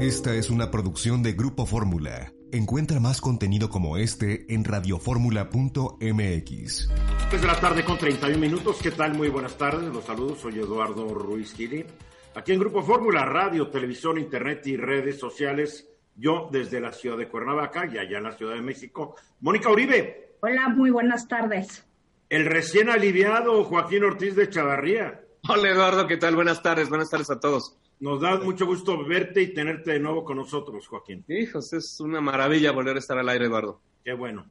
Esta es una producción de Grupo Fórmula. Encuentra más contenido como este en radioformula.mx. Desde la tarde con 31 minutos. ¿Qué tal? Muy buenas tardes. Los saludos. Soy Eduardo Ruiz Gili. Aquí en Grupo Fórmula, radio, televisión, internet y redes sociales. Yo desde la ciudad de Cuernavaca y allá en la Ciudad de México. Mónica Uribe. Hola, muy buenas tardes. El recién aliviado Joaquín Ortiz de Chavarría. Hola Eduardo, ¿qué tal? Buenas tardes, buenas tardes a todos. Nos da mucho gusto verte y tenerte de nuevo con nosotros, Joaquín. Hijos, es una maravilla volver a estar al aire, Eduardo. Qué bueno.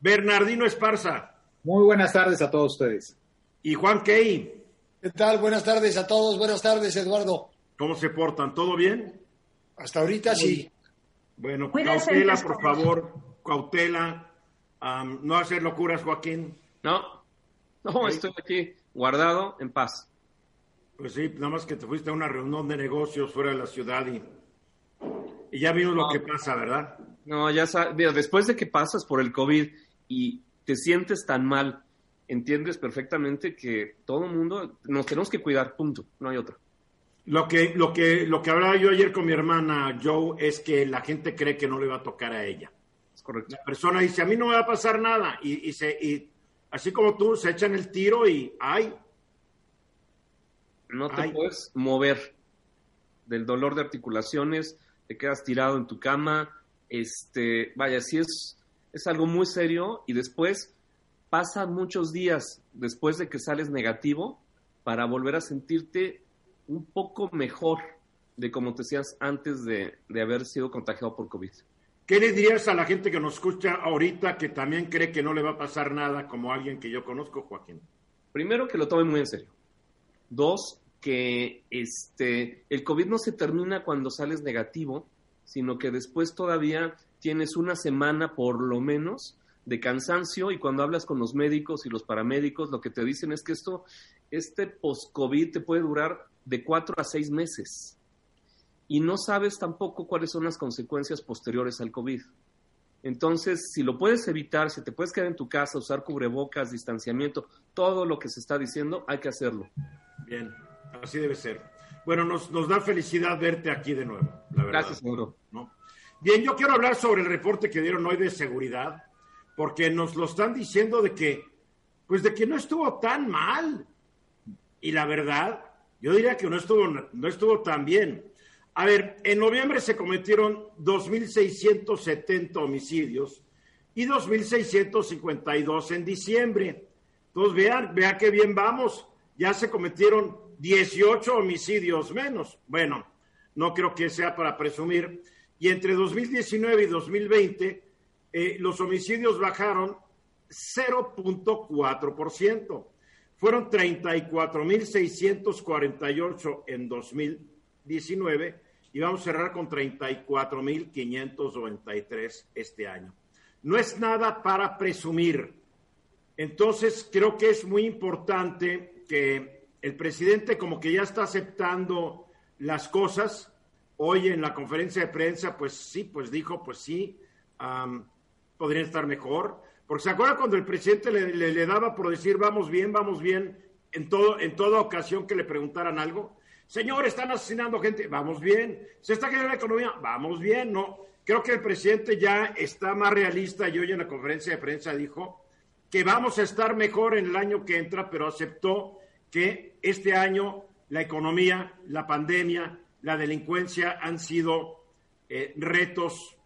Bernardino Esparza. Muy buenas tardes a todos ustedes. Y Juan Key. ¿Qué tal? Buenas tardes a todos. Buenas tardes, Eduardo. ¿Cómo se portan? ¿Todo bien? Hasta ahorita sí. Bueno, cautela, por favor. Cautela. no hacer locuras, Joaquín. No, no, estoy aquí guardado en paz. Pues sí, nada más que te fuiste a una reunión de negocios fuera de la ciudad y, y ya vimos lo que pasa, ¿verdad? No, ya sabes, después de que pasas por el COVID y te sientes tan mal, entiendes perfectamente que todo el mundo nos tenemos que cuidar, punto, no hay otra. Lo que, lo que, lo que hablaba yo ayer con mi hermana Joe es que la gente cree que no le va a tocar a ella. Es correcto. La persona dice, a mí no me va a pasar nada. Y, y, se, y así como tú, se echan el tiro y, ay, no te puedes mover del dolor de articulaciones, te quedas tirado en tu cama, este, vaya, sí es, es algo muy serio y después pasan muchos días después de que sales negativo para volver a sentirte un poco mejor de como te decías antes de, de haber sido contagiado por COVID. ¿Qué le dirías a la gente que nos escucha ahorita que también cree que no le va a pasar nada como alguien que yo conozco, Joaquín? Primero que lo tome muy en serio. Dos, que este, el COVID no se termina cuando sales negativo, sino que después todavía tienes una semana por lo menos de cansancio y cuando hablas con los médicos y los paramédicos, lo que te dicen es que esto, este post-COVID te puede durar de cuatro a seis meses y no sabes tampoco cuáles son las consecuencias posteriores al COVID. Entonces, si lo puedes evitar, si te puedes quedar en tu casa, usar cubrebocas, distanciamiento, todo lo que se está diciendo, hay que hacerlo. Bien, así debe ser. Bueno, nos, nos da felicidad verte aquí de nuevo, la verdad. Gracias, seguro. ¿no? Bien, yo quiero hablar sobre el reporte que dieron hoy de seguridad, porque nos lo están diciendo de que, pues de que no estuvo tan mal. Y la verdad, yo diría que no estuvo, no estuvo tan bien. A ver, en noviembre se cometieron 2.670 homicidios y 2.652 en diciembre. Entonces, vean, vean qué bien vamos. Ya se cometieron 18 homicidios menos. Bueno, no creo que sea para presumir. Y entre 2019 y 2020, eh, los homicidios bajaron 0.4%. Fueron 34.648 en 2019 y vamos a cerrar con 34.593 este año. No es nada para presumir. Entonces, creo que es muy importante que el presidente como que ya está aceptando las cosas. Hoy en la conferencia de prensa, pues sí, pues dijo, pues sí, um, podrían estar mejor. Porque se acuerda cuando el presidente le, le, daba por decir vamos bien, vamos bien, en, todo, en toda ocasión que le preguntaran algo. Señor, están asesinando gente, vamos bien. Se está cayendo la economía, vamos bien. No, creo que el presidente ya está más realista y hoy en la conferencia de prensa dijo que vamos a estar mejor en el año que entra, pero aceptó que este año la economía, la pandemia, la delincuencia han sido eh, retos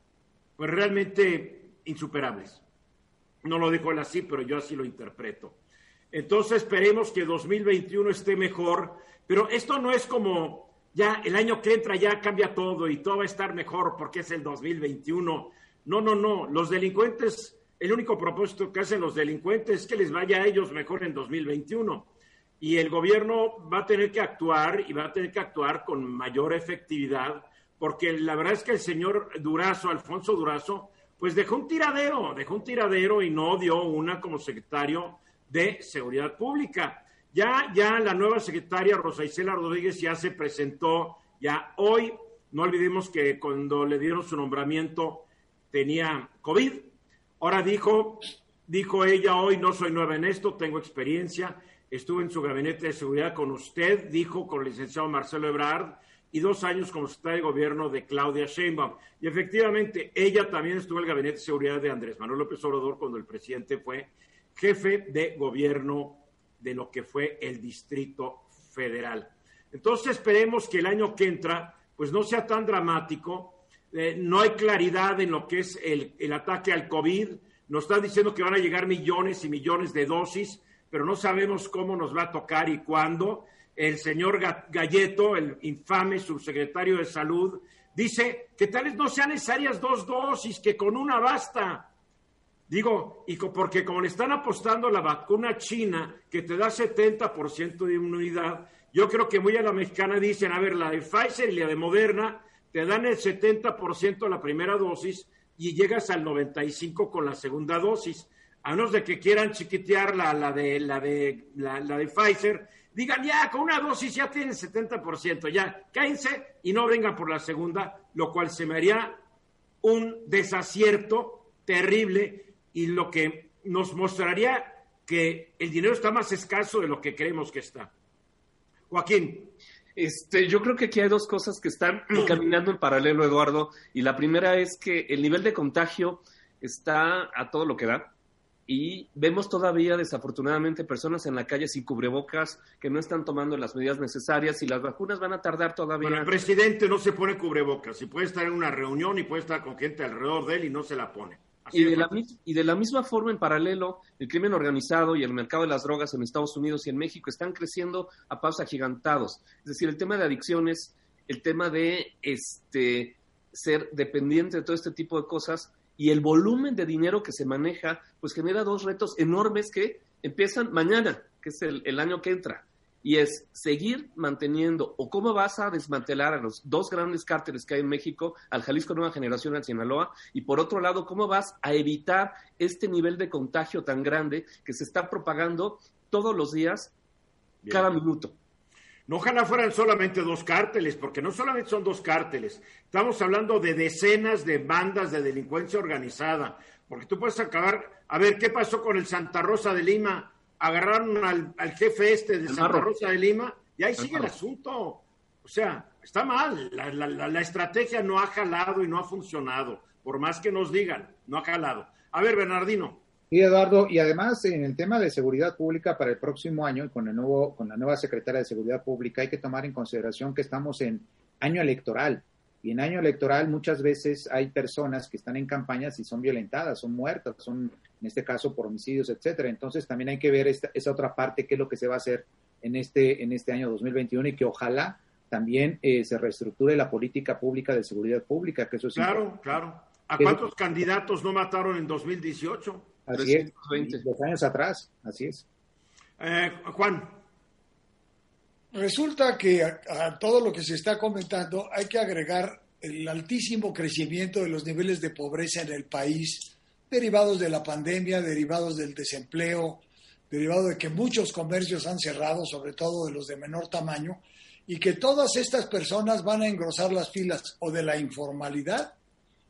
pues realmente insuperables. No lo dijo él así, pero yo así lo interpreto. Entonces esperemos que 2021 esté mejor, pero esto no es como ya el año que entra ya cambia todo y todo va a estar mejor porque es el 2021. No, no, no. Los delincuentes, el único propósito que hacen los delincuentes es que les vaya a ellos mejor en 2021. Y el gobierno va a tener que actuar y va a tener que actuar con mayor efectividad porque la verdad es que el señor Durazo, Alfonso Durazo, pues dejó un tiradero, dejó un tiradero y no dio una como secretario de Seguridad Pública. Ya, ya la nueva secretaria Rosa Isela Rodríguez ya se presentó, ya hoy, no olvidemos que cuando le dieron su nombramiento tenía COVID. Ahora dijo, dijo ella hoy, no soy nueva en esto, tengo experiencia, estuve en su gabinete de seguridad con usted, dijo con el licenciado Marcelo Ebrard, y dos años como secretaria de gobierno de Claudia Sheinbaum. Y efectivamente, ella también estuvo en el gabinete de seguridad de Andrés Manuel López Obrador cuando el presidente fue jefe de gobierno de lo que fue el Distrito Federal. Entonces esperemos que el año que entra, pues no sea tan dramático. Eh, no hay claridad en lo que es el, el ataque al COVID. Nos están diciendo que van a llegar millones y millones de dosis, pero no sabemos cómo nos va a tocar y cuándo el señor Galleto, el infame subsecretario de Salud, dice que tal vez no sean necesarias dos dosis, que con una basta. Digo, y porque como le están apostando la vacuna china, que te da 70% de inmunidad, yo creo que muy a la mexicana dicen, a ver, la de Pfizer y la de Moderna te dan el 70% la primera dosis y llegas al 95% con la segunda dosis. A menos de que quieran chiquitear la, la de, la, de, la de Pfizer digan ya, con una dosis ya tienen 70%, ya cállense y no vengan por la segunda, lo cual se me haría un desacierto terrible y lo que nos mostraría que el dinero está más escaso de lo que creemos que está. Joaquín. Este, yo creo que aquí hay dos cosas que están caminando en paralelo, Eduardo. Y la primera es que el nivel de contagio está a todo lo que da y vemos todavía desafortunadamente personas en la calle sin cubrebocas que no están tomando las medidas necesarias y las vacunas van a tardar todavía. Bueno, el presidente no se pone cubrebocas y puede estar en una reunión y puede estar con gente alrededor de él y no se la pone. Y de, la, y de la misma forma, en paralelo, el crimen organizado y el mercado de las drogas en Estados Unidos y en México están creciendo a pasos agigantados. Es decir, el tema de adicciones, el tema de este ser dependiente de todo este tipo de cosas, y el volumen de dinero que se maneja, pues genera dos retos enormes que empiezan mañana, que es el, año que entra. Y es seguir manteniendo, o cómo vas a desmantelar a los dos grandes cárteles que hay en México, al Jalisco Nueva Generación, al Sinaloa, y por otro lado, cómo vas a evitar este nivel de contagio tan grande que se está propagando todos los días, cada minuto. No ojalá fueran solamente dos cárteles, porque no solamente son dos cárteles, estamos hablando de decenas de bandas de delincuencia organizada, porque tú puedes acabar, a ver, ¿qué pasó con el Santa Rosa de Lima? Agarraron al, jefe este de Santa Rosa de Lima y ahí sigue el asunto. O sea, está mal, la, la estrategia no ha jalado y no ha funcionado, por más que nos digan, no ha jalado. A ver, Bernardino. Sí, Eduardo, y además en el tema de seguridad pública para el próximo año y con el nuevo, con la nueva secretaria de Seguridad Pública hay que tomar en consideración que estamos en año electoral. Y en año electoral muchas veces hay personas que están en campañas y son violentadas, son muertas, son en este caso por homicidios, etcétera. Entonces también hay que ver esta, esa otra parte, qué es lo que se va a hacer en este, en este año 2021 y que ojalá también eh, se reestructure la política pública de seguridad pública, que eso es Claro, claro. ¿A cuántos candidatos no mataron en 2018? Así es, dos años atrás, así es. Eh, Juan. Resulta que a, todo lo que se está comentando hay que agregar el altísimo crecimiento de los niveles de pobreza en el país, derivados de la pandemia, derivados del desempleo, derivado de que muchos comercios han cerrado, sobre todo de los de menor tamaño, y que todas estas personas van a engrosar las filas o de la informalidad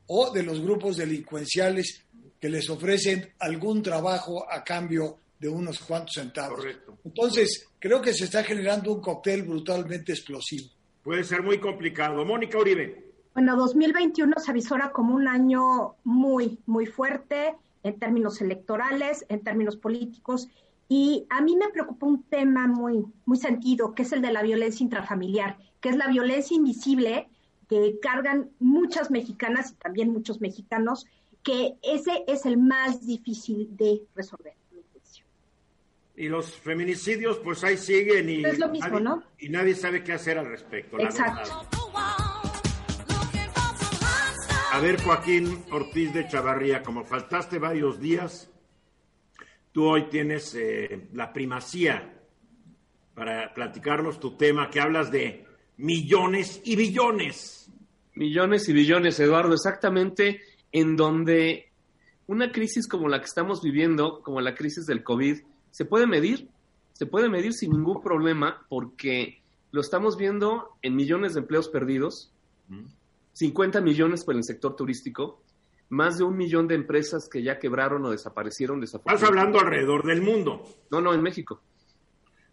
o de los grupos delincuenciales que les ofrecen algún trabajo a cambio de unos cuantos centavos. Entonces, creo que se está generando un cóctel brutalmente explosivo. Puede ser muy complicado. Mónica Uribe. Bueno, 2021 se avisora como un año muy, muy fuerte en términos electorales, en términos políticos. Y a mí me preocupa un tema muy, muy sentido, que es el de la violencia intrafamiliar, que es la violencia invisible que cargan muchas mexicanas y también muchos mexicanos que ese es el más difícil de resolver. Y los feminicidios, pues ahí siguen y, es lo mismo, nadie, ¿no? y nadie sabe qué hacer al respecto. Exacto. A ver, Joaquín Ortiz de Chavarría, como faltaste varios días, tú hoy tienes eh, la primacía para platicarnos tu tema, que hablas de millones y billones. Millones y billones, Eduardo, exactamente en donde una crisis como la que estamos viviendo, como la crisis del COVID, se puede medir, se puede medir sin ningún problema porque lo estamos viendo en millones de empleos perdidos, 50 millones por el sector turístico, más de un millón de empresas que ya quebraron o desaparecieron. Estás hablando alrededor del mundo. No, no, en México.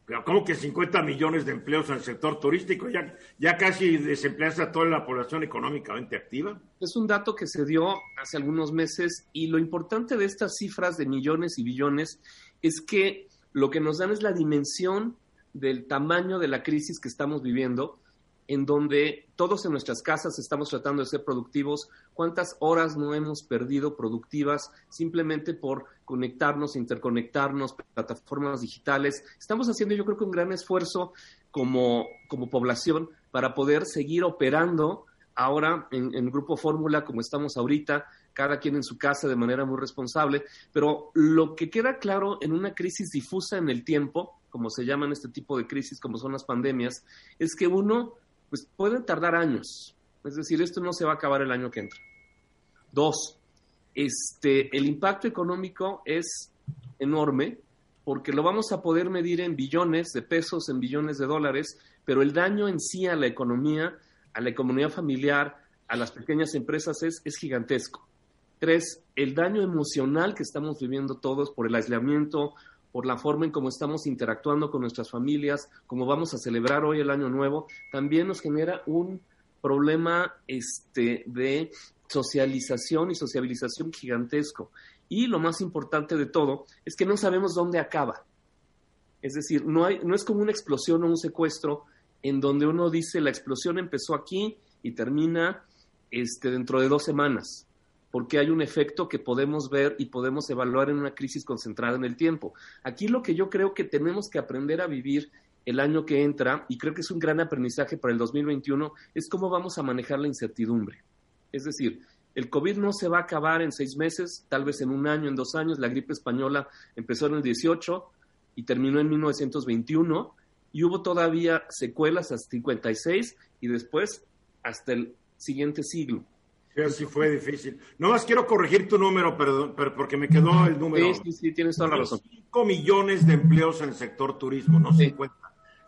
Pero ¿cómo que 50 millones de empleos en el sector turístico? Ya, ya casi desempleas a toda la población económicamente activa. Es un dato que se dio hace algunos meses y lo importante de estas cifras de millones y billones es que lo que nos dan es la dimensión del tamaño de la crisis que estamos viviendo en donde todos en nuestras casas estamos tratando de ser productivos, cuántas horas no hemos perdido productivas simplemente por conectarnos, interconectarnos, plataformas digitales. Estamos haciendo yo creo que un gran esfuerzo como, como población para poder seguir operando ahora en, en Grupo Fórmula como estamos ahorita, cada quien en su casa de manera muy responsable, pero lo que queda claro en una crisis difusa en el tiempo, como se llaman este tipo de crisis, como son las pandemias, es que uno pues puede tardar años. Es decir, esto no se va a acabar el año que entra. Dos, este, el impacto económico es enorme porque lo vamos a poder medir en billones de pesos, en billones de dólares, pero el daño en sí a la economía, a la economía familiar, a las pequeñas empresas es, es gigantesco. Tres, el daño emocional que estamos viviendo todos por el aislamiento, por la forma en cómo estamos interactuando con nuestras familias, cómo vamos a celebrar hoy el año nuevo, también nos genera un problema este, de socialización y sociabilización gigantesco. Y lo más importante de todo es que no sabemos dónde acaba. Es decir, no, hay, no es como una explosión o un secuestro en donde uno dice la explosión empezó aquí y termina este, dentro de dos semanas porque hay un efecto que podemos ver y podemos evaluar en una crisis concentrada en el tiempo. Aquí lo que yo creo que tenemos que aprender a vivir el año que entra, y creo que es un gran aprendizaje para el 2021, es cómo vamos a manejar la incertidumbre. Es decir, el COVID no se va a acabar en seis meses, tal vez en un año, en dos años. La gripe española empezó en el 18 y terminó en 1921, y hubo todavía secuelas hasta 56 y después hasta el siguiente siglo. Sí, fue difícil. No más quiero corregir tu número, perdón, pero porque me quedó el número. Sí, sí, sí, tienes toda la razón. 5 millones de empleos en el sector turismo, no 50.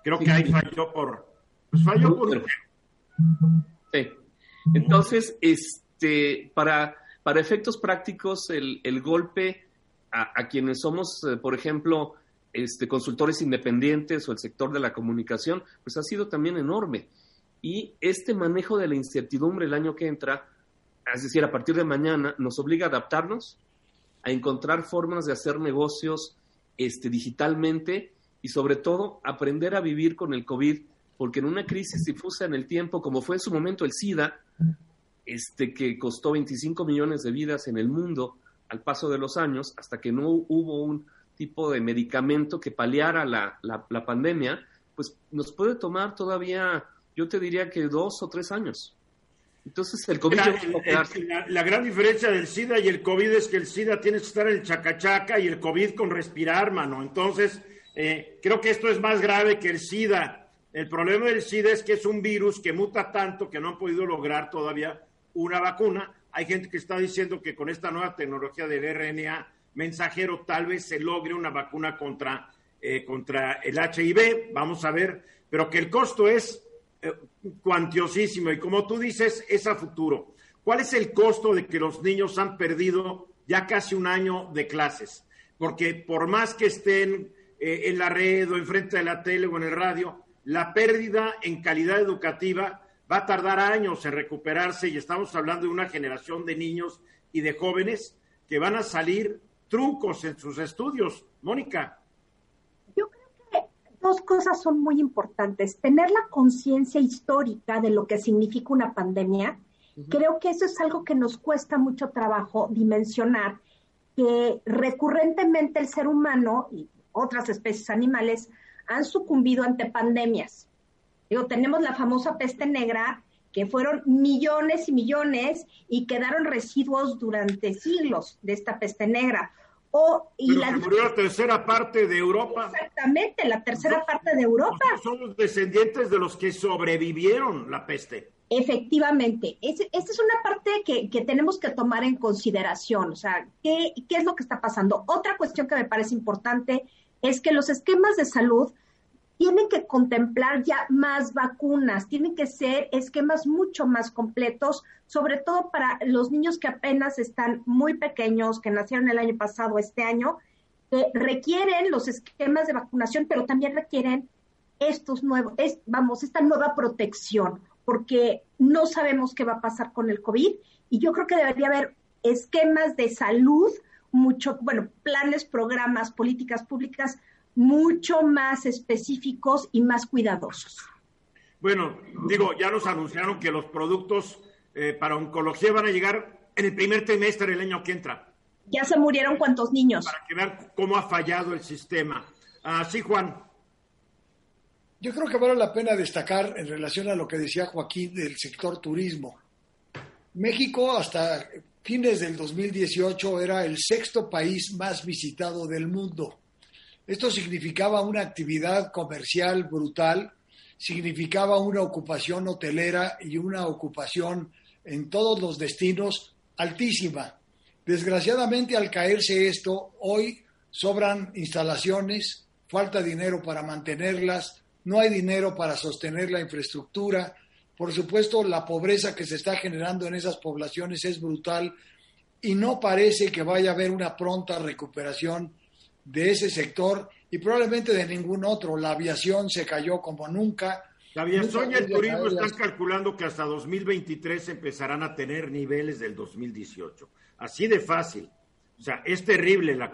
Creo que ahí falló por. Pues falló por. Sí. Entonces, este, para, para efectos prácticos, el, el golpe a, a, quienes somos, eh, por ejemplo, este, consultores independientes o el sector de la comunicación, pues ha sido también enorme. Y este manejo de la incertidumbre el año que entra es decir, a partir de mañana, nos obliga a adaptarnos, a encontrar formas de hacer negocios este, digitalmente y sobre todo aprender a vivir con el COVID, porque en una crisis difusa en el tiempo, como fue en su momento el SIDA, este, que costó 25 millones de vidas en el mundo al paso de los años, hasta que no hubo un tipo de medicamento que paliara la, la, la pandemia, pues nos puede tomar todavía, yo te diría que dos o tres años. Entonces el COVID... La, la, la, gran diferencia del SIDA y el COVID es que el SIDA tiene que estar en el chacachaca y el COVID con respirar, mano. Entonces, eh, creo que esto es más grave que el SIDA. El problema del SIDA es que es un virus que muta tanto que no han podido lograr todavía una vacuna. Hay gente que está diciendo que con esta nueva tecnología del RNA mensajero tal vez se logre una vacuna contra, eh, contra el HIV. Vamos a ver, pero que el costo es cuantiosísimo y como tú dices, es a futuro. ¿Cuál es el costo de que los niños han perdido ya casi un año de clases? Porque por más que estén eh, en la red o enfrente de la tele o en el radio, la pérdida en calidad educativa va a tardar años en recuperarse y estamos hablando de una generación de niños y de jóvenes que van a salir truncos en sus estudios. Mónica dos cosas son muy importantes. Tener la conciencia histórica de lo que significa una pandemia. Creo que eso es algo que nos cuesta mucho trabajo dimensionar, que recurrentemente el ser humano y otras especies animales han sucumbido ante pandemias. Digo, tenemos la famosa peste negra, que fueron millones y millones y quedaron residuos durante siglos de esta peste negra. O, y la, murió la tercera parte de Europa. Exactamente, la tercera parte de Europa. Son los descendientes de los que sobrevivieron la peste. Efectivamente, esta es una parte que, tenemos que tomar en consideración, o sea, ¿qué, ¿qué es lo que está pasando? Otra cuestión que me parece importante es que los esquemas de salud tienen que contemplar ya más vacunas, tienen que ser esquemas mucho más completos, sobre todo para los niños que apenas están muy pequeños, que nacieron el año pasado, este año, que requieren los esquemas de vacunación, pero también requieren estos nuevos, vamos, esta nueva protección porque no sabemos qué va a pasar con el COVID y yo creo que debería haber esquemas de salud, mucho, bueno, planes, programas, políticas públicas mucho más específicos y más cuidadosos. Bueno, digo, ya nos anunciaron que los productos eh, para oncología van a llegar en el primer trimestre del año que entra. Ya se murieron cuántos niños. Para que vean cómo ha fallado el sistema. Así, Juan. Yo creo que vale la pena destacar en relación a lo que decía Joaquín del sector turismo. México hasta fines del 2018 era el sexto país más visitado del mundo. Esto significaba una actividad comercial brutal, significaba una ocupación hotelera y una ocupación en todos los destinos altísima. Desgraciadamente, al caerse esto, hoy sobran instalaciones, falta dinero para mantenerlas, no hay dinero para sostener la infraestructura. Por supuesto, la pobreza que se está generando en esas poblaciones es brutal y no parece que vaya a haber una pronta recuperación de ese sector y probablemente de ningún otro. La aviación se cayó como nunca. La aviación y el turismo están calculando que hasta 2023 empezarán a tener niveles del 2018. Así de fácil. O sea, es terrible. La,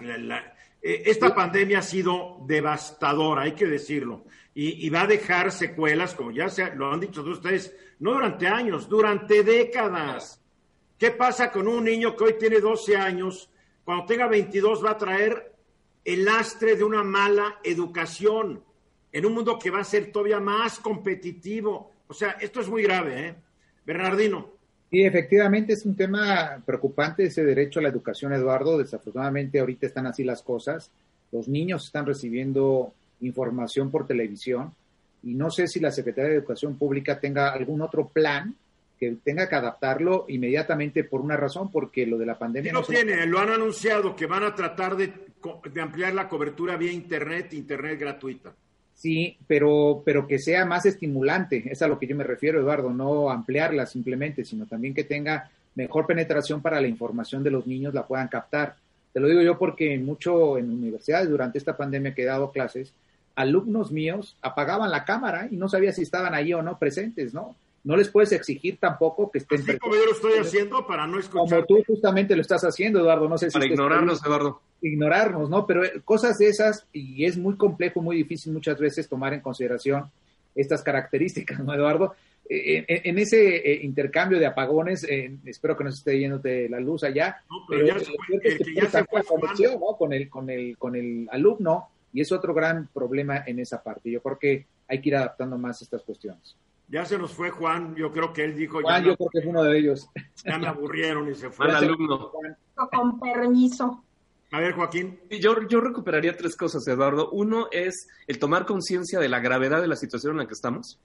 eh, esta pandemia ha sido devastadora, hay que decirlo y, va a dejar secuelas, como ya se, lo han dicho ustedes, no durante años, durante décadas. ¿Qué pasa con un niño que hoy tiene 12 años? Cuando tenga 22 va a traer el lastre de una mala educación en un mundo que va a ser todavía más competitivo. O sea, esto es muy grave, ¿eh? Bernardino. Sí, efectivamente es un tema preocupante ese derecho a la educación, Eduardo. Desafortunadamente ahorita están así las cosas. Los niños están recibiendo información por televisión y no sé si la Secretaría de Educación Pública tenga algún otro plan que tenga que adaptarlo inmediatamente por una razón, porque lo de la pandemia... no tiene, lo han anunciado que van a tratar de, de, ampliar la cobertura vía Internet, Internet gratuita. Sí, pero, pero que sea más estimulante, es a lo que yo me refiero, Eduardo, no ampliarla simplemente, sino también que tenga mejor penetración para la información de los niños, la puedan captar. Te lo digo yo porque mucho en universidades durante esta pandemia que he dado clases, alumnos míos apagaban la cámara y no sabía si estaban ahí o no presentes, ¿no? No les puedes exigir tampoco que estén Así como yo lo estoy haciendo para no escuchar. Como tú justamente lo estás haciendo, Eduardo, no sé si... Para ignorarnos, Eduardo. Ignorarnos, ¿no? Pero eh, cosas de esas, y es muy complejo, muy difícil muchas veces tomar en consideración estas características, ¿no, Eduardo? Eh, eh, en, ese intercambio de apagones, espero que no se esté yendo de la luz allá, no, pero, ya se fue, que ya se fue ¿no? con el con el con el alumno y es otro gran problema en esa parte. Yo creo que hay que ir adaptando más estas cuestiones. Ya se nos fue Juan, yo creo que él dijo... Juan, yo creo que es uno de ellos. Ya me aburrieron y se fue. Al alumno. Con permiso. A ver, Joaquín. Yo, yo recuperaría tres cosas, Eduardo. Uno es el tomar conciencia de la gravedad de la situación en la que estamos.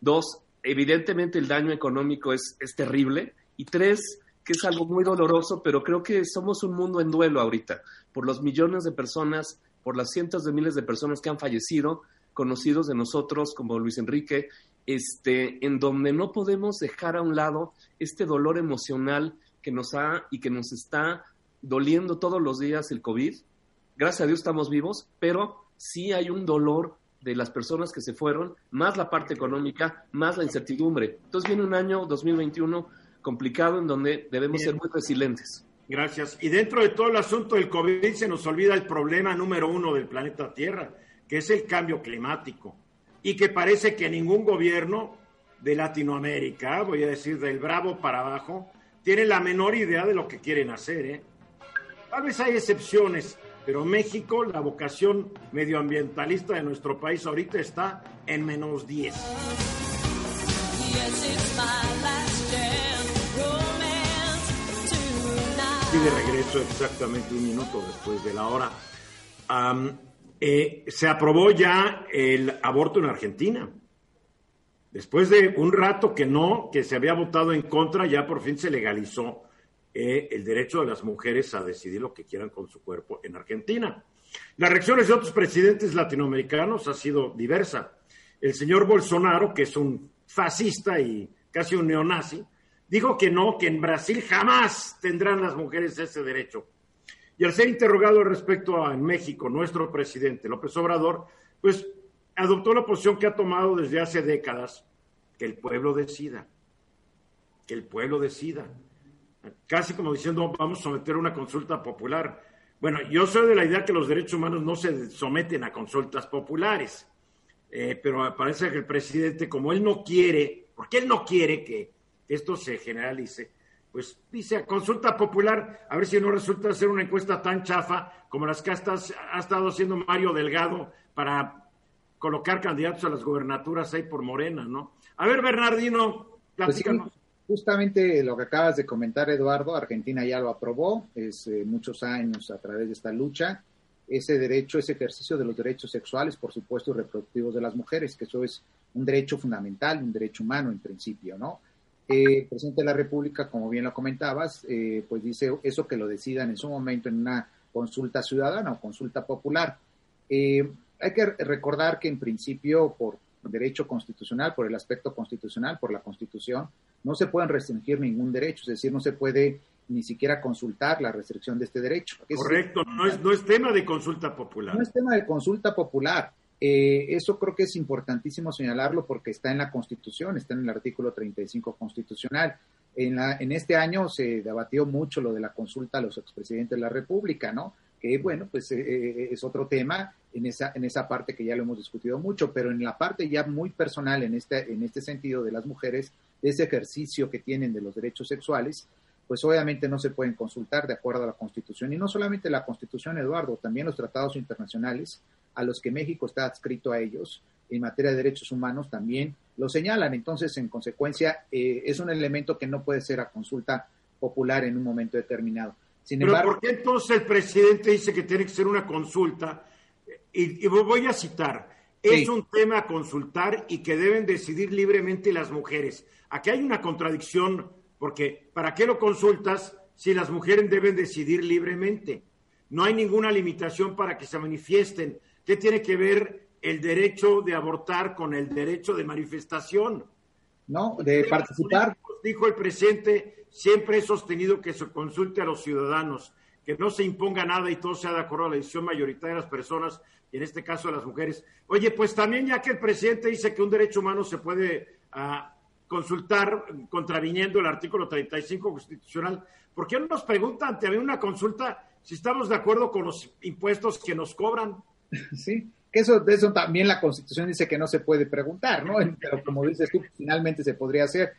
Dos, evidentemente el daño económico es, es terrible. Y tres, que es algo muy doloroso, pero creo que somos un mundo en duelo ahorita, por los millones de personas por las cientos de miles de personas que han fallecido, conocidos de nosotros como Luis Enrique, este, en donde no podemos dejar a un lado este dolor emocional que nos ha y que nos está doliendo todos los días el COVID. Gracias a Dios estamos vivos, pero sí hay un dolor de las personas que se fueron, más la parte económica, más la incertidumbre. Entonces viene un año 2021 complicado en donde debemos ser muy resilientes. Gracias. Y dentro de todo el asunto del COVID se nos olvida el problema número uno del planeta Tierra, que es el cambio climático. Y que parece que ningún gobierno de Latinoamérica, voy a decir del Bravo para abajo, tiene la menor idea de lo que quieren hacer. ¿eh? Tal vez hay excepciones, pero México, la vocación medioambientalista de nuestro país ahorita está en menos 10 de regreso exactamente un minuto después de la hora. Eh, se aprobó ya el aborto en Argentina. Después de un rato que no, que se había votado en contra, ya por fin se legalizó eh, el derecho de las mujeres a decidir lo que quieran con su cuerpo en Argentina. Las reacciones de otros presidentes latinoamericanos ha sido diversa. El señor Bolsonaro, que es un fascista y casi un neonazi, dijo que no, que en Brasil jamás tendrán las mujeres ese derecho. Y al ser interrogado respecto a México, nuestro presidente López Obrador, pues adoptó la posición que ha tomado desde hace décadas, que el pueblo decida, que el pueblo decida. Casi como diciendo, vamos a someter una consulta popular. Bueno, yo soy de la idea que los derechos humanos no se someten a consultas populares, eh, pero parece que el presidente, como él no quiere, porque él no quiere que esto se generalice, pues dice consulta popular, a ver si no resulta ser una encuesta tan chafa como las que ha estado haciendo Mario Delgado para colocar candidatos a las gobernaturas ahí por Morena, ¿no? A ver, Bernardino, pues justamente lo que acabas de comentar, Eduardo, Argentina ya lo aprobó, es eh, muchos años a través de esta lucha, ese derecho, ese ejercicio de los derechos sexuales, por supuesto, y reproductivos de las mujeres, que eso es un derecho fundamental, un derecho humano en principio, ¿no? Eh, el presidente de la República, como bien lo comentabas, eh, pues dice eso que lo decidan en su momento en una consulta ciudadana o consulta popular. Eh, hay que recordar que en principio, por derecho constitucional, por el aspecto constitucional, por la Constitución, no se pueden restringir ningún derecho, es decir, no se puede ni siquiera consultar la restricción de este derecho. Correcto, no es, no es tema de consulta popular. No es tema de consulta popular. Eh, eso creo que es importantísimo señalarlo porque está en la Constitución, está en el artículo 35 constitucional. En, la, en este año se debatió mucho lo de la consulta a los expresidentes de la República, ¿no? Que bueno, pues eh, eh, es otro tema en esa, en esa parte que ya lo hemos discutido mucho, pero en la parte ya muy personal en este, en este sentido de las mujeres, ese ejercicio que tienen de los derechos sexuales, pues obviamente no se pueden consultar de acuerdo a la Constitución. Y no solamente la Constitución, Eduardo, también los tratados internacionales a los que México está adscrito a ellos en materia de derechos humanos también lo señalan. Entonces, en consecuencia, eh, es un elemento que no puede ser a consulta popular en un momento determinado. Sin Pero ¿por qué entonces el presidente dice que tiene que ser una consulta? Y, voy a citar, es un tema a consultar y que deben decidir libremente las mujeres. Aquí hay una contradicción porque ¿para qué lo consultas si las mujeres deben decidir libremente? No hay ninguna limitación para que se manifiesten. ¿Qué tiene que ver el derecho de abortar con el derecho de manifestación? No, de participar. Dijo el presidente, siempre he sostenido que se consulte a los ciudadanos, que no se imponga nada y todo sea de acuerdo a la decisión mayoritaria de las personas, y en este caso de las mujeres. Oye, pues también ya que el presidente dice que un derecho humano se puede ah, consultar contraviniendo el artículo 35 constitucional. ¿Por qué no nos preguntan ante una consulta si estamos de acuerdo con los impuestos que nos cobran? Sí, que eso, de eso también la Constitución dice que no se puede preguntar, ¿no? Pero como dices tú, finalmente se podría hacer.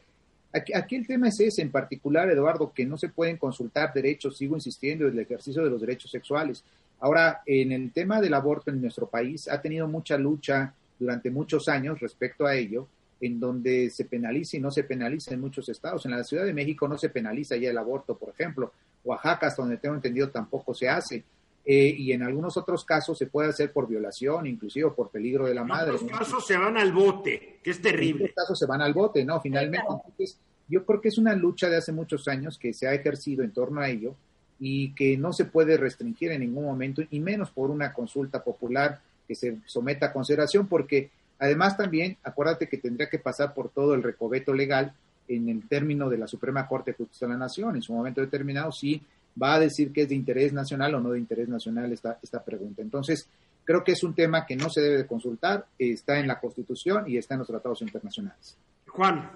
Aquí, aquí, el tema es ese en particular, Eduardo, que no se pueden consultar derechos, sigo insistiendo, en el ejercicio de los derechos sexuales. Ahora, en el tema del aborto en nuestro país ha tenido mucha lucha durante muchos años respecto a ello, en donde se penaliza y no se penaliza en muchos estados. En la Ciudad de México no se penaliza ya el aborto, por ejemplo. Oaxaca, donde tengo entendido, tampoco se hace. Eh, y en algunos otros casos se puede hacer por violación, inclusive por peligro de la madre. En otros casos se van al bote, que es terrible. En otros casos se van al bote, ¿no? Finalmente. Entonces, yo creo que es una lucha de hace muchos años que se ha ejercido en torno a ello y que no se puede restringir en ningún momento, y menos por una consulta popular que se someta a consideración, porque Además, también, acuérdate que tendría que pasar por todo el recoveto legal en el término de la Suprema Corte de Justicia de la Nación. En su momento determinado, si va a decir que es de interés nacional o no de interés nacional esta, esta pregunta. Entonces, creo que es un tema que no se debe de consultar, está en la Constitución y está en los tratados internacionales. Juan.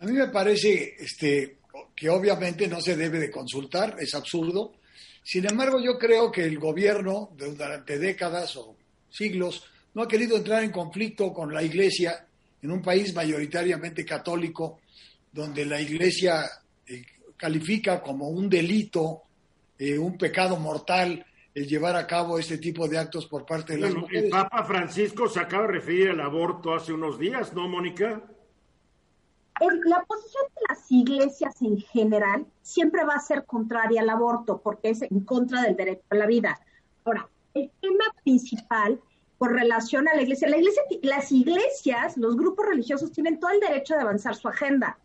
A mí me parece este, que obviamente no se debe de consultar, es absurdo. Sin embargo, yo creo que el gobierno durante décadas o siglos no ha querido entrar en conflicto con la Iglesia en un país mayoritariamente católico, donde la Iglesia eh, califica como un delito, eh, un pecado mortal, el llevar a cabo este tipo de actos por parte de las mujeres. El Papa Francisco se acaba de referir al aborto hace unos días, ¿no, Mónica? la posición de las iglesias en general siempre va a ser contraria al aborto porque es en contra del derecho a la vida. Ahora, el tema principal por relación a la iglesia. La iglesia, las iglesias, los grupos religiosos tienen todo el derecho de avanzar su agenda,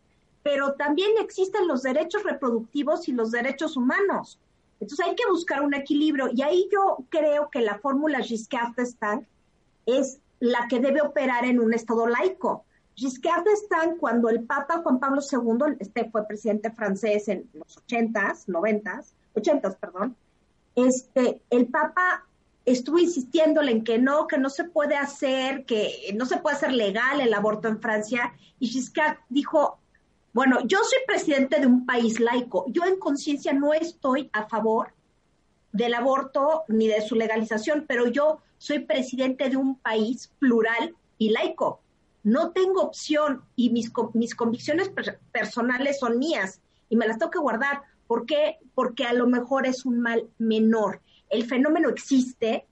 pero también existen los derechos reproductivos y los derechos humanos. Entonces hay que buscar un equilibrio y ahí yo creo que la fórmula Giscard d'Estaing es la que debe operar en un Estado laico. Giscard d'Estaing, cuando el Papa Juan Pablo II, este fue presidente francés en los 80s, 90s, 80s, perdón, este, el Papa estuvo insistiéndole en que no, que no se puede hacer, que no se puede hacer legal el aborto en Francia, y Giscard dijo, bueno, yo soy presidente de un país laico, yo en conciencia no estoy a favor del aborto ni de su legalización, pero yo soy presidente de un país plural y laico. No tengo opción y mis, mis convicciones personales son mías y me las tengo que guardar. ¿Por qué? Porque a lo mejor es un mal menor. El fenómeno existe,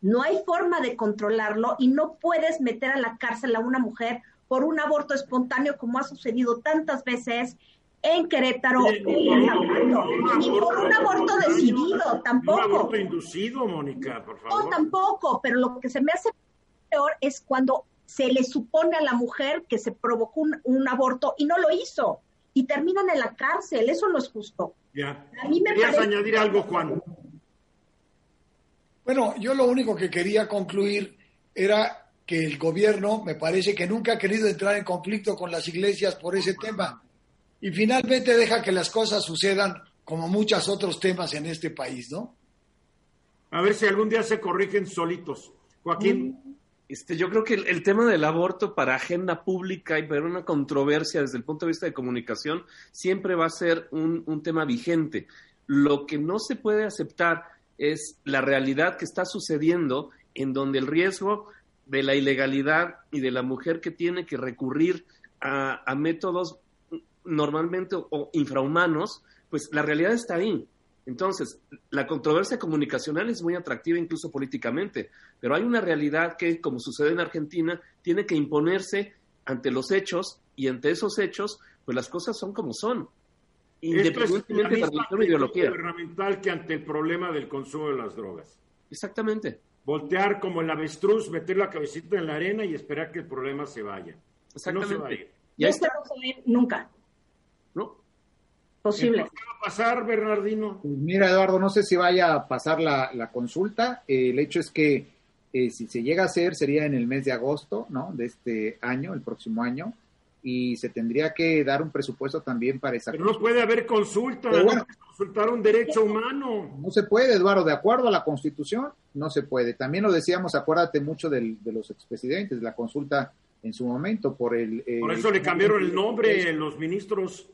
no hay forma de controlarlo y no puedes meter a la cárcel a una mujer por un aborto espontáneo como ha sucedido tantas veces en Querétaro y en Ni por un aborto decidido, tampoco. Un aborto inducido, Mónica, por favor. No, tampoco, pero lo que se me hace peor es cuando se le supone a la mujer que se provocó un, aborto y no lo hizo y terminan en la cárcel. Eso no es justo. Ya. A mí me ¿Querías añadir algo, Juan? Bueno, yo lo único que quería concluir era que el gobierno me parece que nunca ha querido entrar en conflicto con las iglesias por ese tema y finalmente deja que las cosas sucedan como muchos otros temas en este país, ¿no? A ver si algún día se corrigen solitos. Joaquín. Mm, este, yo creo que el, tema del aborto para agenda pública y para una controversia desde el punto de vista de comunicación siempre va a ser un, un tema vigente. Lo que no se puede aceptar es la realidad que está sucediendo en donde el riesgo de la ilegalidad y de la mujer que tiene que recurrir a, métodos normalmente o infrahumanos, pues la realidad está ahí. Entonces, la controversia comunicacional es muy atractiva incluso políticamente, pero hay una realidad que, como sucede en Argentina, tiene que imponerse ante los hechos y ante esos hechos, pues las cosas son como son, independientemente de la ideología. gubernamental que ante el problema del consumo de las drogas. Exactamente voltear como el avestruz, meter la cabecita en la arena y esperar que el problema se vaya. No se vaya. Ya está. no se nunca. ¿No? Posible. ¿Qué va a pasar, Bernardino? Pues mira, Eduardo, no sé si vaya a pasar la, consulta. el hecho es que eh, si se llega a hacer sería en el mes de agosto, ¿no? De este año, el próximo año y se tendría que dar un presupuesto también para esa. Pero no puede haber consulta, consultar un derecho humano. No se puede, Eduardo, de acuerdo a la Constitución, no se puede. También lo decíamos, acuérdate mucho de los expresidentes, de la consulta en su momento por el... por eso le cambiaron el nombre los ministros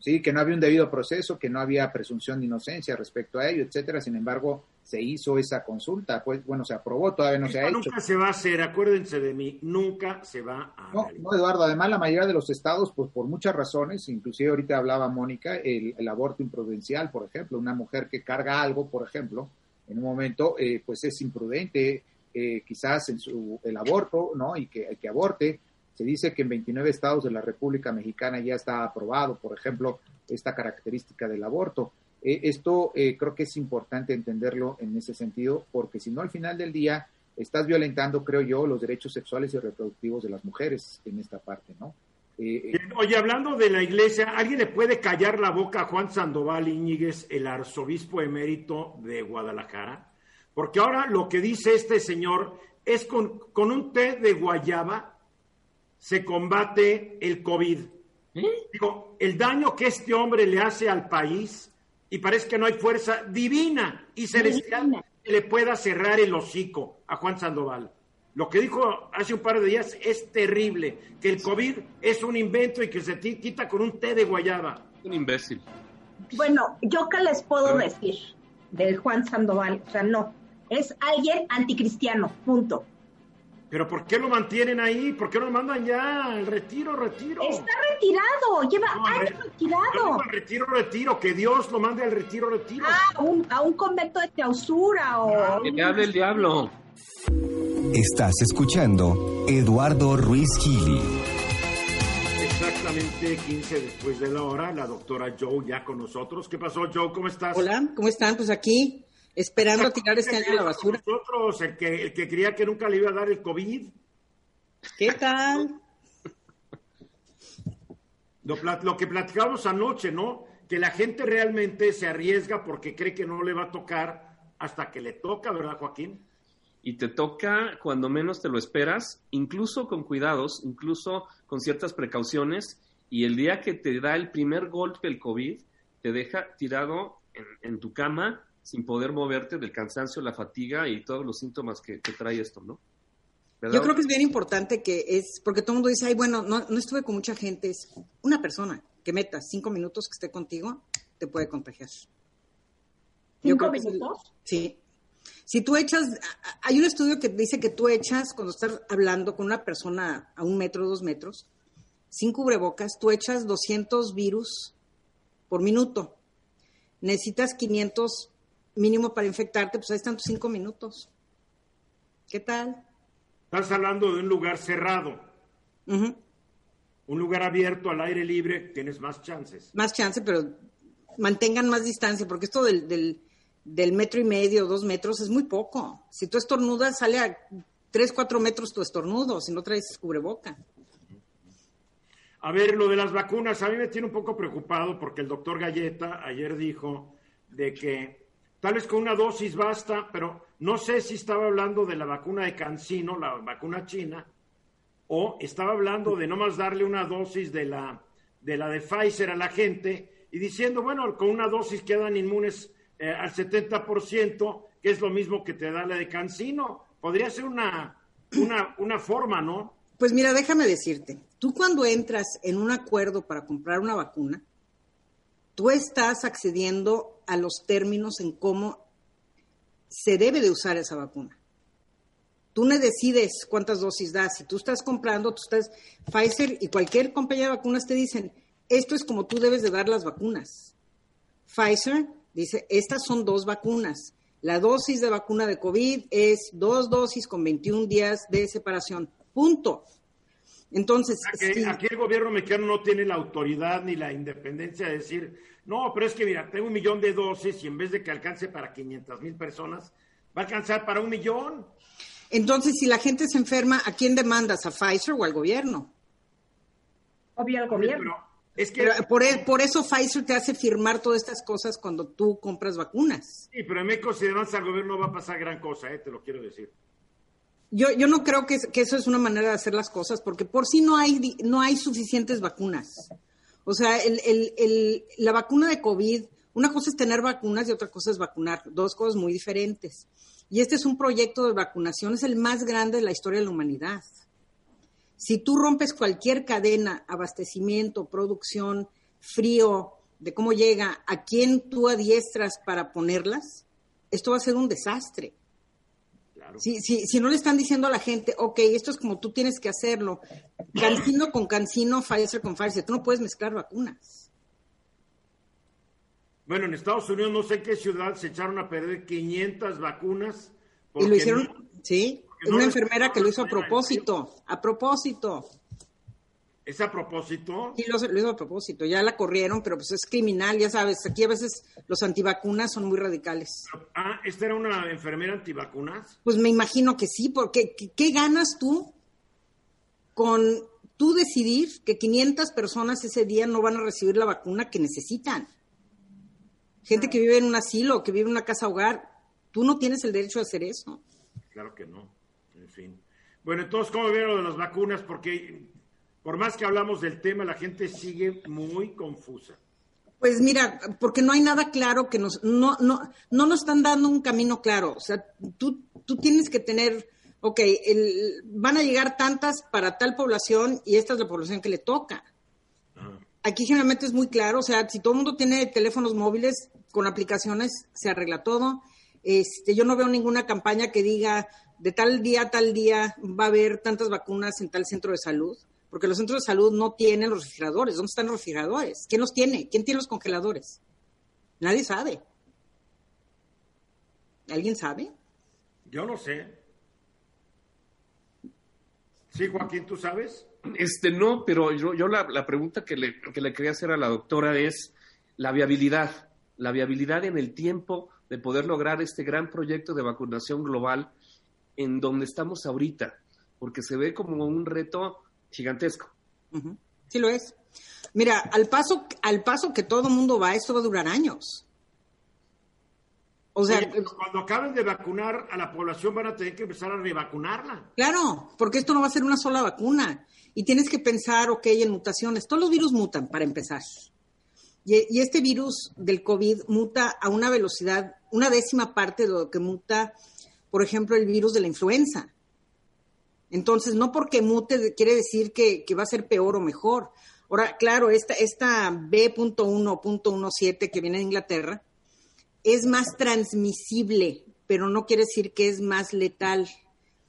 sí, que no había un debido proceso, que no había presunción de inocencia respecto a ello, etcétera. Sin embargo, se hizo esa consulta, pues bueno, se aprobó, todavía no se ha hecho. Nunca se va a hacer, acuérdense de mí, nunca se va a no, No, Eduardo, además la mayoría de los estados, pues por muchas razones, inclusive ahorita hablaba Mónica, el, aborto imprudencial, por ejemplo, una mujer que carga algo, por ejemplo, en un momento, eh, pues es imprudente, eh, quizás en su, el aborto, ¿no? Y que, que aborte, se dice que en 29 estados de la República Mexicana ya está aprobado, por ejemplo, esta característica del aborto. Eh, esto eh, creo que es importante entenderlo en ese sentido, porque si no, al final del día estás violentando, creo yo, los derechos sexuales y reproductivos de las mujeres en esta parte, ¿no? Eh, Oye, hablando de la iglesia, ¿alguien le puede callar la boca a Juan Sandoval Iñiguez, el arzobispo emérito de Guadalajara? Porque ahora lo que dice este señor es con, con un té de guayaba se combate el COVID. ¿Eh? Digo, el daño que este hombre le hace al país, y parece que no hay fuerza divina y celestial que le pueda cerrar el hocico a Juan Sandoval. Lo que dijo hace un par de días es terrible, que el COVID es un invento y que se quita con un té de guayaba. Un imbécil. Bueno, yo qué les puedo decir de Juan Sandoval, o sea, no, es alguien anticristiano, punto. ¿Pero por qué lo mantienen ahí? ¿Por qué no lo mandan ya al retiro, retiro? Está retirado, lleva años retirado. Al retiro, retiro, que Dios lo mande al retiro, retiro. Ah, a un convento de clausura o... Que te hable el diablo. Estás escuchando Eduardo Ruiz Gili. Exactamente 15 después de la hora, la doctora Joe ya con nosotros. ¿Qué pasó, Joe? ¿Cómo estás? Hola, ¿cómo están? Pues aquí esperando tirar este año a la basura. Nosotros, el que, el que creía que nunca le iba a dar el COVID. ¿Qué tal? Lo, lo que platicábamos anoche, ¿no? Que la gente realmente se arriesga porque cree que no le va a tocar hasta que le toca, ¿verdad, Joaquín? y te toca cuando menos te lo esperas, incluso con cuidados, incluso con ciertas precauciones, y el día que te da el primer golpe el COVID, te deja tirado en, tu cama sin poder moverte del cansancio, la fatiga y todos los síntomas que, trae esto, ¿no? Yo creo que es bien importante que es, porque todo el mundo dice, ay, bueno, no, no estuve con mucha gente, es una persona que metas cinco minutos que esté contigo, te puede contagiar. ¿Cinco minutos? sí, si tú echas, hay un estudio que dice que tú echas, cuando estás hablando con una persona a un metro, dos metros, sin cubrebocas, tú echas 200 virus por minuto. Necesitas 500 mínimo para infectarte, pues ahí están tus cinco minutos. ¿Qué tal? Estás hablando de un lugar cerrado. Un lugar abierto al aire libre, tienes más chances. Más chance, pero mantengan más distancia, porque esto del, del del metro y medio, dos metros, es muy poco. Si tú estornudas, sale a tres, cuatro metros tu estornudo, si no traes cubreboca. A ver, lo de las vacunas, a mí me tiene un poco preocupado porque el doctor Galleta ayer dijo de que tal vez con una dosis basta, pero no sé si estaba hablando de la vacuna de Cancino, la vacuna china, o estaba hablando de no más darle una dosis de la de la de Pfizer a la gente y diciendo, bueno, con una dosis quedan inmunes eh, al 70%, que es lo mismo que te da la de Cancino. Podría ser una, una, una forma, ¿no? Pues mira, déjame decirte, tú cuando entras en un acuerdo para comprar una vacuna, tú estás accediendo a los términos en cómo se debe de usar esa vacuna. Tú no decides cuántas dosis das. Si tú estás comprando, tú estás Pfizer y cualquier compañía de vacunas te dicen, esto es como tú debes de dar las vacunas. Pfizer Dice, estas son dos vacunas. La dosis de vacuna de COVID es dos dosis con 21 días de separación. Punto. Entonces, aquí, el gobierno mexicano no tiene la autoridad ni la independencia de decir, no, pero es que mira, tengo un millón de dosis y en vez de que alcance para 500 mil personas, va a alcanzar para un millón. Entonces, si la gente se enferma, ¿a quién demandas? ¿A Pfizer o al gobierno? Obvio al gobierno. Es que por, e, por, eso Pfizer te hace firmar todas estas cosas cuando tú compras vacunas. Sí, pero en México si al gobierno no va a pasar gran cosa, eh, te lo quiero decir. Yo, yo no creo que, que, eso es una manera de hacer las cosas, porque por sí no hay, no hay suficientes vacunas. O sea, el, la vacuna de COVID, una cosa es tener vacunas y otra cosa es vacunar, dos cosas muy diferentes. Y este es un proyecto de vacunación, es el más grande de la historia de la humanidad. Si tú rompes cualquier cadena, abastecimiento, producción, frío, de cómo llega, a quién tú adiestras para ponerlas, esto va a ser un desastre. Si, si, no le están diciendo a la gente, ok, esto es como tú tienes que hacerlo, cancino con cancino, Pfizer con Pfizer, tú no puedes mezclar vacunas. Bueno, en Estados Unidos no sé en qué ciudad se echaron a perder 500 vacunas. Y lo hicieron, sí, una enfermera que lo hizo a propósito, a propósito. ¿Es a propósito? Sí, lo, hizo a propósito. Ya la corrieron, pero pues es criminal, ya sabes. Aquí a veces los antivacunas son muy radicales. Ah, ¿esta era una enfermera antivacunas? Pues me imagino que sí, porque ¿qué, ganas tú con tú decidir que 500 personas ese día no van a recibir la vacuna que necesitan? Gente que vive en un asilo, que vive en una casa hogar, tú no tienes el derecho a hacer eso. Claro que no fin. Bueno, entonces, ¿cómo vieron lo de las vacunas? Porque por más que hablamos del tema, la gente sigue muy confusa. Pues mira, porque no hay nada claro que nos, no, no, no nos están dando un camino claro. O sea, tú, tú tienes que tener, ok, el, van a llegar tantas para tal población y esta es la población que le toca. Aquí generalmente es muy claro, o sea, si todo el mundo tiene teléfonos móviles con aplicaciones, se arregla todo. Este, yo no veo ninguna campaña que diga, de tal día a tal día va a haber tantas vacunas en tal centro de salud, porque los centros de salud no tienen los refrigeradores. ¿Dónde están los refrigeradores? ¿Quién los tiene? ¿Quién tiene los congeladores? Nadie sabe. ¿Alguien sabe? Yo no sé. Sí, Joaquín, ¿tú sabes? Este no, pero yo, yo la, pregunta que le, que le quería hacer a la doctora es la viabilidad. la viabilidad en el tiempo de poder lograr este gran proyecto de vacunación global en donde estamos ahorita, porque se ve como un reto gigantesco. Sí lo es. Mira, al paso, al paso que todo mundo va, esto va a durar años. O sea, cuando acaben de vacunar a la población van a tener que empezar a revacunarla. Claro, porque esto no va a ser una sola vacuna. Y tienes que pensar, ok, en mutaciones. Todos los virus mutan, para empezar. Y, este virus del COVID muta a una velocidad, una décima parte de lo que muta, por ejemplo, el virus de la influenza. Entonces, no porque mute quiere decir que, va a ser peor o mejor. Ahora, claro, esta, esta B.1.17 que viene de Inglaterra es más transmisible, pero no quiere decir que es más letal.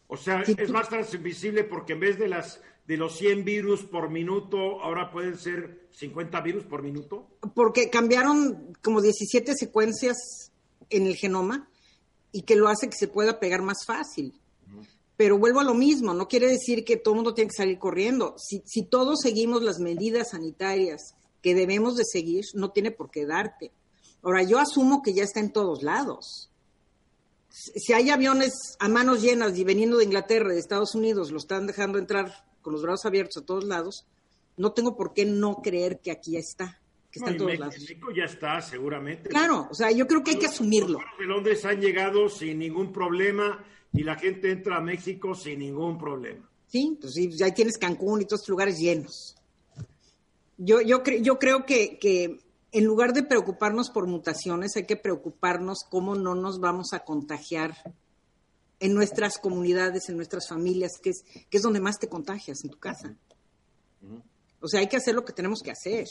O sea, es más transmisible porque en vez de las de los 100 virus por minuto, ahora pueden ser 50 virus por minuto? Porque cambiaron como 17 secuencias en el genoma y que lo hace que se pueda pegar más fácil. Pero vuelvo a lo mismo, no quiere decir que todo el mundo tiene que salir corriendo. Si, si todos seguimos las medidas sanitarias que debemos de seguir, no tiene por qué darte. Ahora, yo asumo que ya está en todos lados. Si hay aviones a manos llenas y veniendo de Inglaterra, de Estados Unidos, lo están dejando entrar con los brazos abiertos a todos lados, no tengo por qué no creer que aquí ya está. Que está en todos lados. México ya está, seguramente. Claro, o sea, yo creo que hay que asumirlo. Los de Londres han llegado sin ningún problema y la gente entra a México sin ningún problema. Sí, pues sí, ya tienes Cancún y todos estos lugares llenos. Yo, yo, yo creo que, que en lugar de preocuparnos por mutaciones, hay que preocuparnos cómo no nos vamos a contagiar en nuestras comunidades, en nuestras familias, que es, que es donde más te contagias, en tu casa. O sea, hay que hacer lo que tenemos que hacer.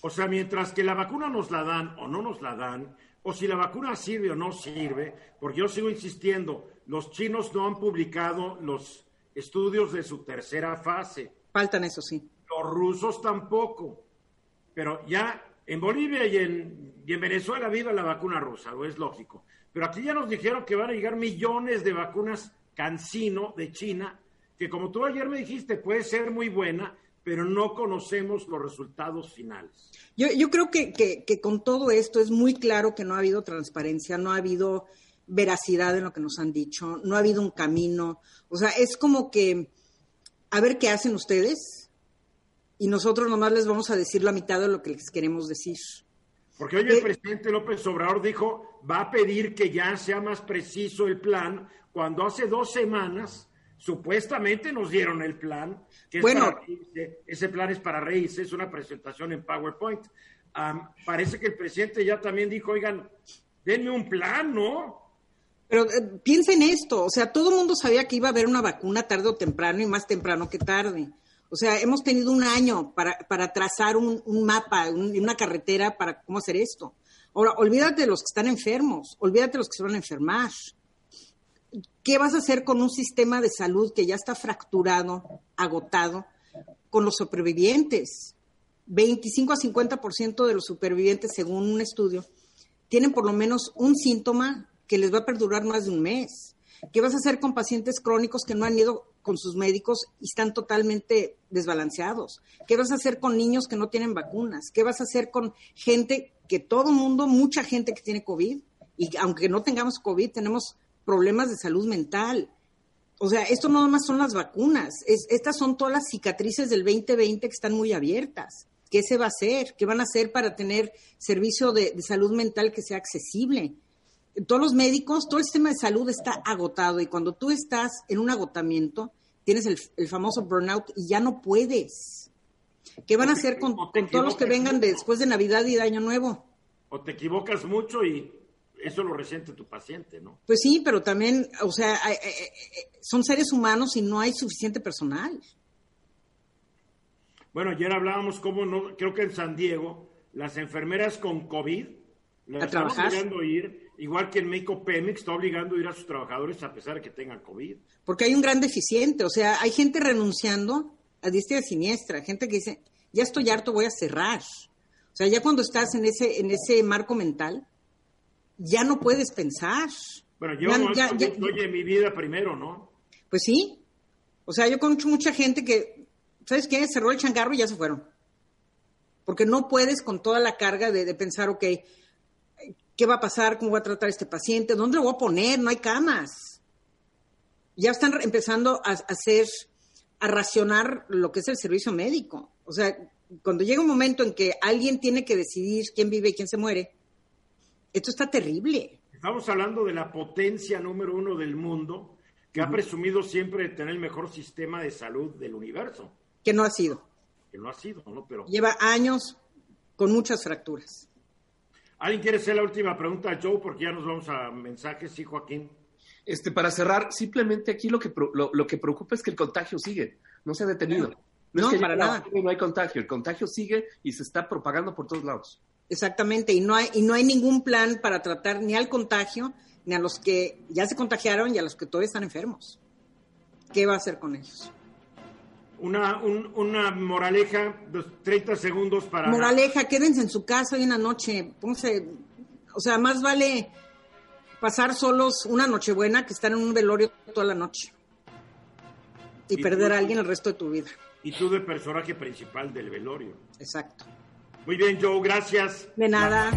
O sea, mientras que la vacuna nos la dan o no nos la dan, o si la vacuna sirve o no sirve, porque yo sigo insistiendo, los chinos no han publicado los estudios de su tercera fase. Faltan eso, sí. Los rusos tampoco. Pero ya en Bolivia y en, y en Venezuela viva la vacuna rusa, o es lógico. Pero aquí ya nos dijeron que van a llegar millones de vacunas Cancino de China, que como tú ayer me dijiste, puede ser muy buena, pero no conocemos los resultados finales. Yo, yo creo que, que, con todo esto es muy claro que no ha habido transparencia, no ha habido veracidad en lo que nos han dicho, no ha habido un camino. O sea, es como que, a ver qué hacen ustedes y nosotros nomás les vamos a decir la mitad de lo que les queremos decir. Porque hoy el eh, presidente López Obrador dijo, va a pedir que ya sea más preciso el plan, cuando hace dos semanas supuestamente nos dieron el plan, que bueno, ese plan es para reírse, es una presentación en PowerPoint. parece que el presidente ya también dijo, oigan, denme un plan, ¿no? Pero eh, piensen esto, o sea, todo el mundo sabía que iba a haber una vacuna tarde o temprano y más temprano que tarde. O sea, hemos tenido un año para, para trazar un, mapa, una carretera para cómo hacer esto. Ahora, olvídate de los que están enfermos, olvídate de los que se van a enfermar. ¿Qué vas a hacer con un sistema de salud que ya está fracturado, agotado, con los supervivientes? 25 a 50% de los supervivientes, según un estudio, tienen por lo menos un síntoma que les va a perdurar más de un mes. ¿Qué vas a hacer con pacientes crónicos que no han ido con sus médicos y están totalmente desbalanceados. ¿Qué vas a hacer con niños que no tienen vacunas? ¿Qué vas a hacer con gente que todo mundo, mucha gente que tiene COVID? Y aunque no tengamos COVID, tenemos problemas de salud mental. O sea, esto no más son las vacunas, estas son todas las cicatrices del 2020 que están muy abiertas. ¿Qué se va a hacer? ¿Qué van a hacer para tener servicio de salud mental que sea accesible? Todos los médicos, todo el sistema de salud está agotado y cuando tú estás en un agotamiento, tienes el, famoso burnout y ya no puedes. ¿Qué van a hacer con, todos los que vengan después de Navidad y de Año Nuevo? O te equivocas mucho y eso lo resiente tu paciente, ¿no? Pues sí, pero también, o sea, son seres humanos y no hay suficiente personal. Bueno, ayer hablábamos cómo no, creo que en San Diego, las enfermeras con COVID, las a trabajar. ir igual que en México Pemex está obligando a ir a sus trabajadores a pesar de que tengan COVID. Porque hay un gran deficiente, o sea, hay gente renunciando a diestra y siniestra, gente que dice, ya estoy harto, voy a cerrar. O sea, ya cuando estás en ese, en ese marco mental, ya no puedes pensar. Bueno, yo ya, estoy en mi vida primero, ¿no? Pues sí. O sea, yo conozco mucha gente que, ¿sabes qué? Cerró el changarro y ya se fueron. Porque no puedes con toda la carga de, de pensar, ok, ¿qué va a pasar? ¿Cómo voy a tratar a este paciente? ¿Dónde lo voy a poner? No hay camas. Ya están empezando a hacer, a racionar lo que es el servicio médico. O sea, cuando llega un momento en que alguien tiene que decidir quién vive y quién se muere, esto está terrible. Estamos hablando de la potencia número uno del mundo que ha presumido siempre de tener el mejor sistema de salud del universo. Que no ha sido. Que no ha sido, ¿no? Pero... Lleva años con muchas fracturas. ¿Alguien quiere hacer la última pregunta, Joe? Porque ya nos vamos a mensajes, sí, Joaquín. Este, para cerrar, simplemente aquí lo que, lo, que preocupa es que el contagio sigue, no se ha detenido. No, es que para nada. No hay contagio, el contagio sigue y se está propagando por todos lados. Exactamente, y no hay, y no hay ningún plan para tratar ni al contagio, ni a los que ya se contagiaron y a los que todavía están enfermos. ¿Qué va a hacer con ellos? Una, una moraleja, 30 segundos para... Moraleja, quédense en su casa hoy en la noche. Pónganse, o sea, más vale pasar solos una noche buena que estar en un velorio toda la noche y, perder a alguien el resto de tu vida. Y tú de personaje principal del velorio. Exacto. Muy bien, Joe, gracias. De nada.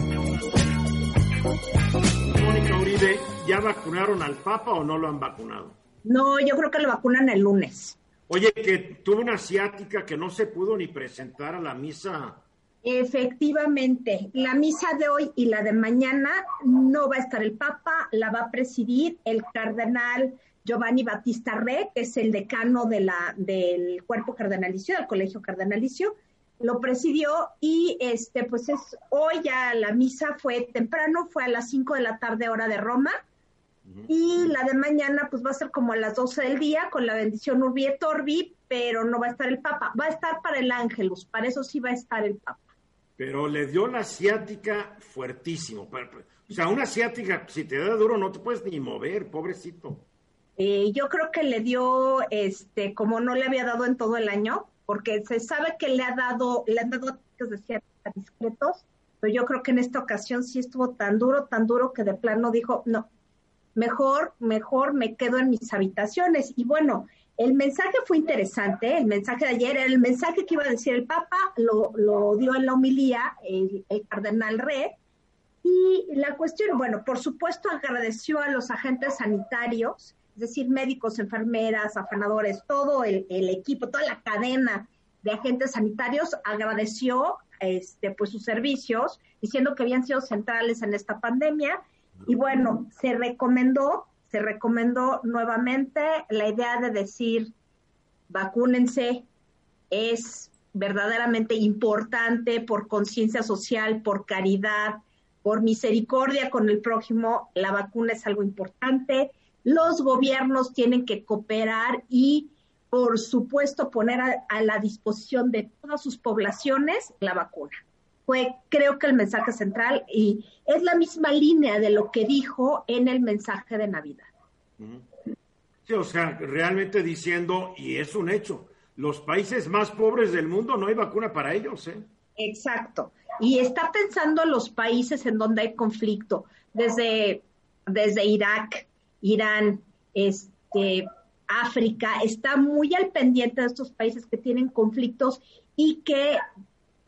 Mónica Uribe, ¿ya vacunaron al Papa o no lo han vacunado? No, yo creo que lo vacunan el lunes. Oye, que tuvo una asiática que no se pudo ni presentar a la misa. Efectivamente, la misa de hoy y la de mañana no va a estar el Papa, la va a presidir el cardenal Giovanni Battista Re, que es el decano de la, del cuerpo cardenalicio, del colegio cardenalicio, lo presidió y este pues es hoy ya la misa fue temprano, fue a las 5 de la tarde hora de Roma y la de mañana pues va a ser como a las 12 del día con la bendición Urbi et Orbi, pero no va a estar el Papa, va a estar para el Ángelus, para eso sí va a estar el Papa. Pero le dio la asiática fuertísimo, o sea, una asiática si te da duro no te puedes ni mover, pobrecito. Eh, yo creo que le dio, este, como no le había dado en todo el año, porque se sabe que le ha dado, le han dado ataques de ciertos discretos, pero yo creo que en esta ocasión sí estuvo tan duro, tan duro que de plano dijo, no, mejor, mejor me quedo en mis habitaciones. Y bueno, el mensaje fue interesante, el mensaje de ayer, el mensaje que iba a decir el Papa, lo, lo dio en la homilía el, el cardenal Re, y la cuestión, bueno, por supuesto agradeció a los agentes sanitarios, es decir, médicos, enfermeras, afanadores, todo el, equipo, toda la cadena de agentes sanitarios agradeció este, pues sus servicios, diciendo que habían sido centrales en esta pandemia. Y bueno, se recomendó, se recomendó nuevamente la idea de decir, vacúnense, es verdaderamente importante por conciencia social, por caridad, por misericordia con el prójimo, la vacuna es algo importante los gobiernos tienen que cooperar y, por supuesto, poner a, la disposición de todas sus poblaciones la vacuna. Fue, creo que el mensaje central y es la misma línea de lo que dijo en el mensaje de Navidad. Sí, o sea, realmente diciendo, y es un hecho, los países más pobres del mundo no hay vacuna para ellos, ¿eh? Exacto. Y está pensando los países en donde hay conflicto, desde, desde Irak, Irán, este, África, está muy al pendiente de estos países que tienen conflictos y que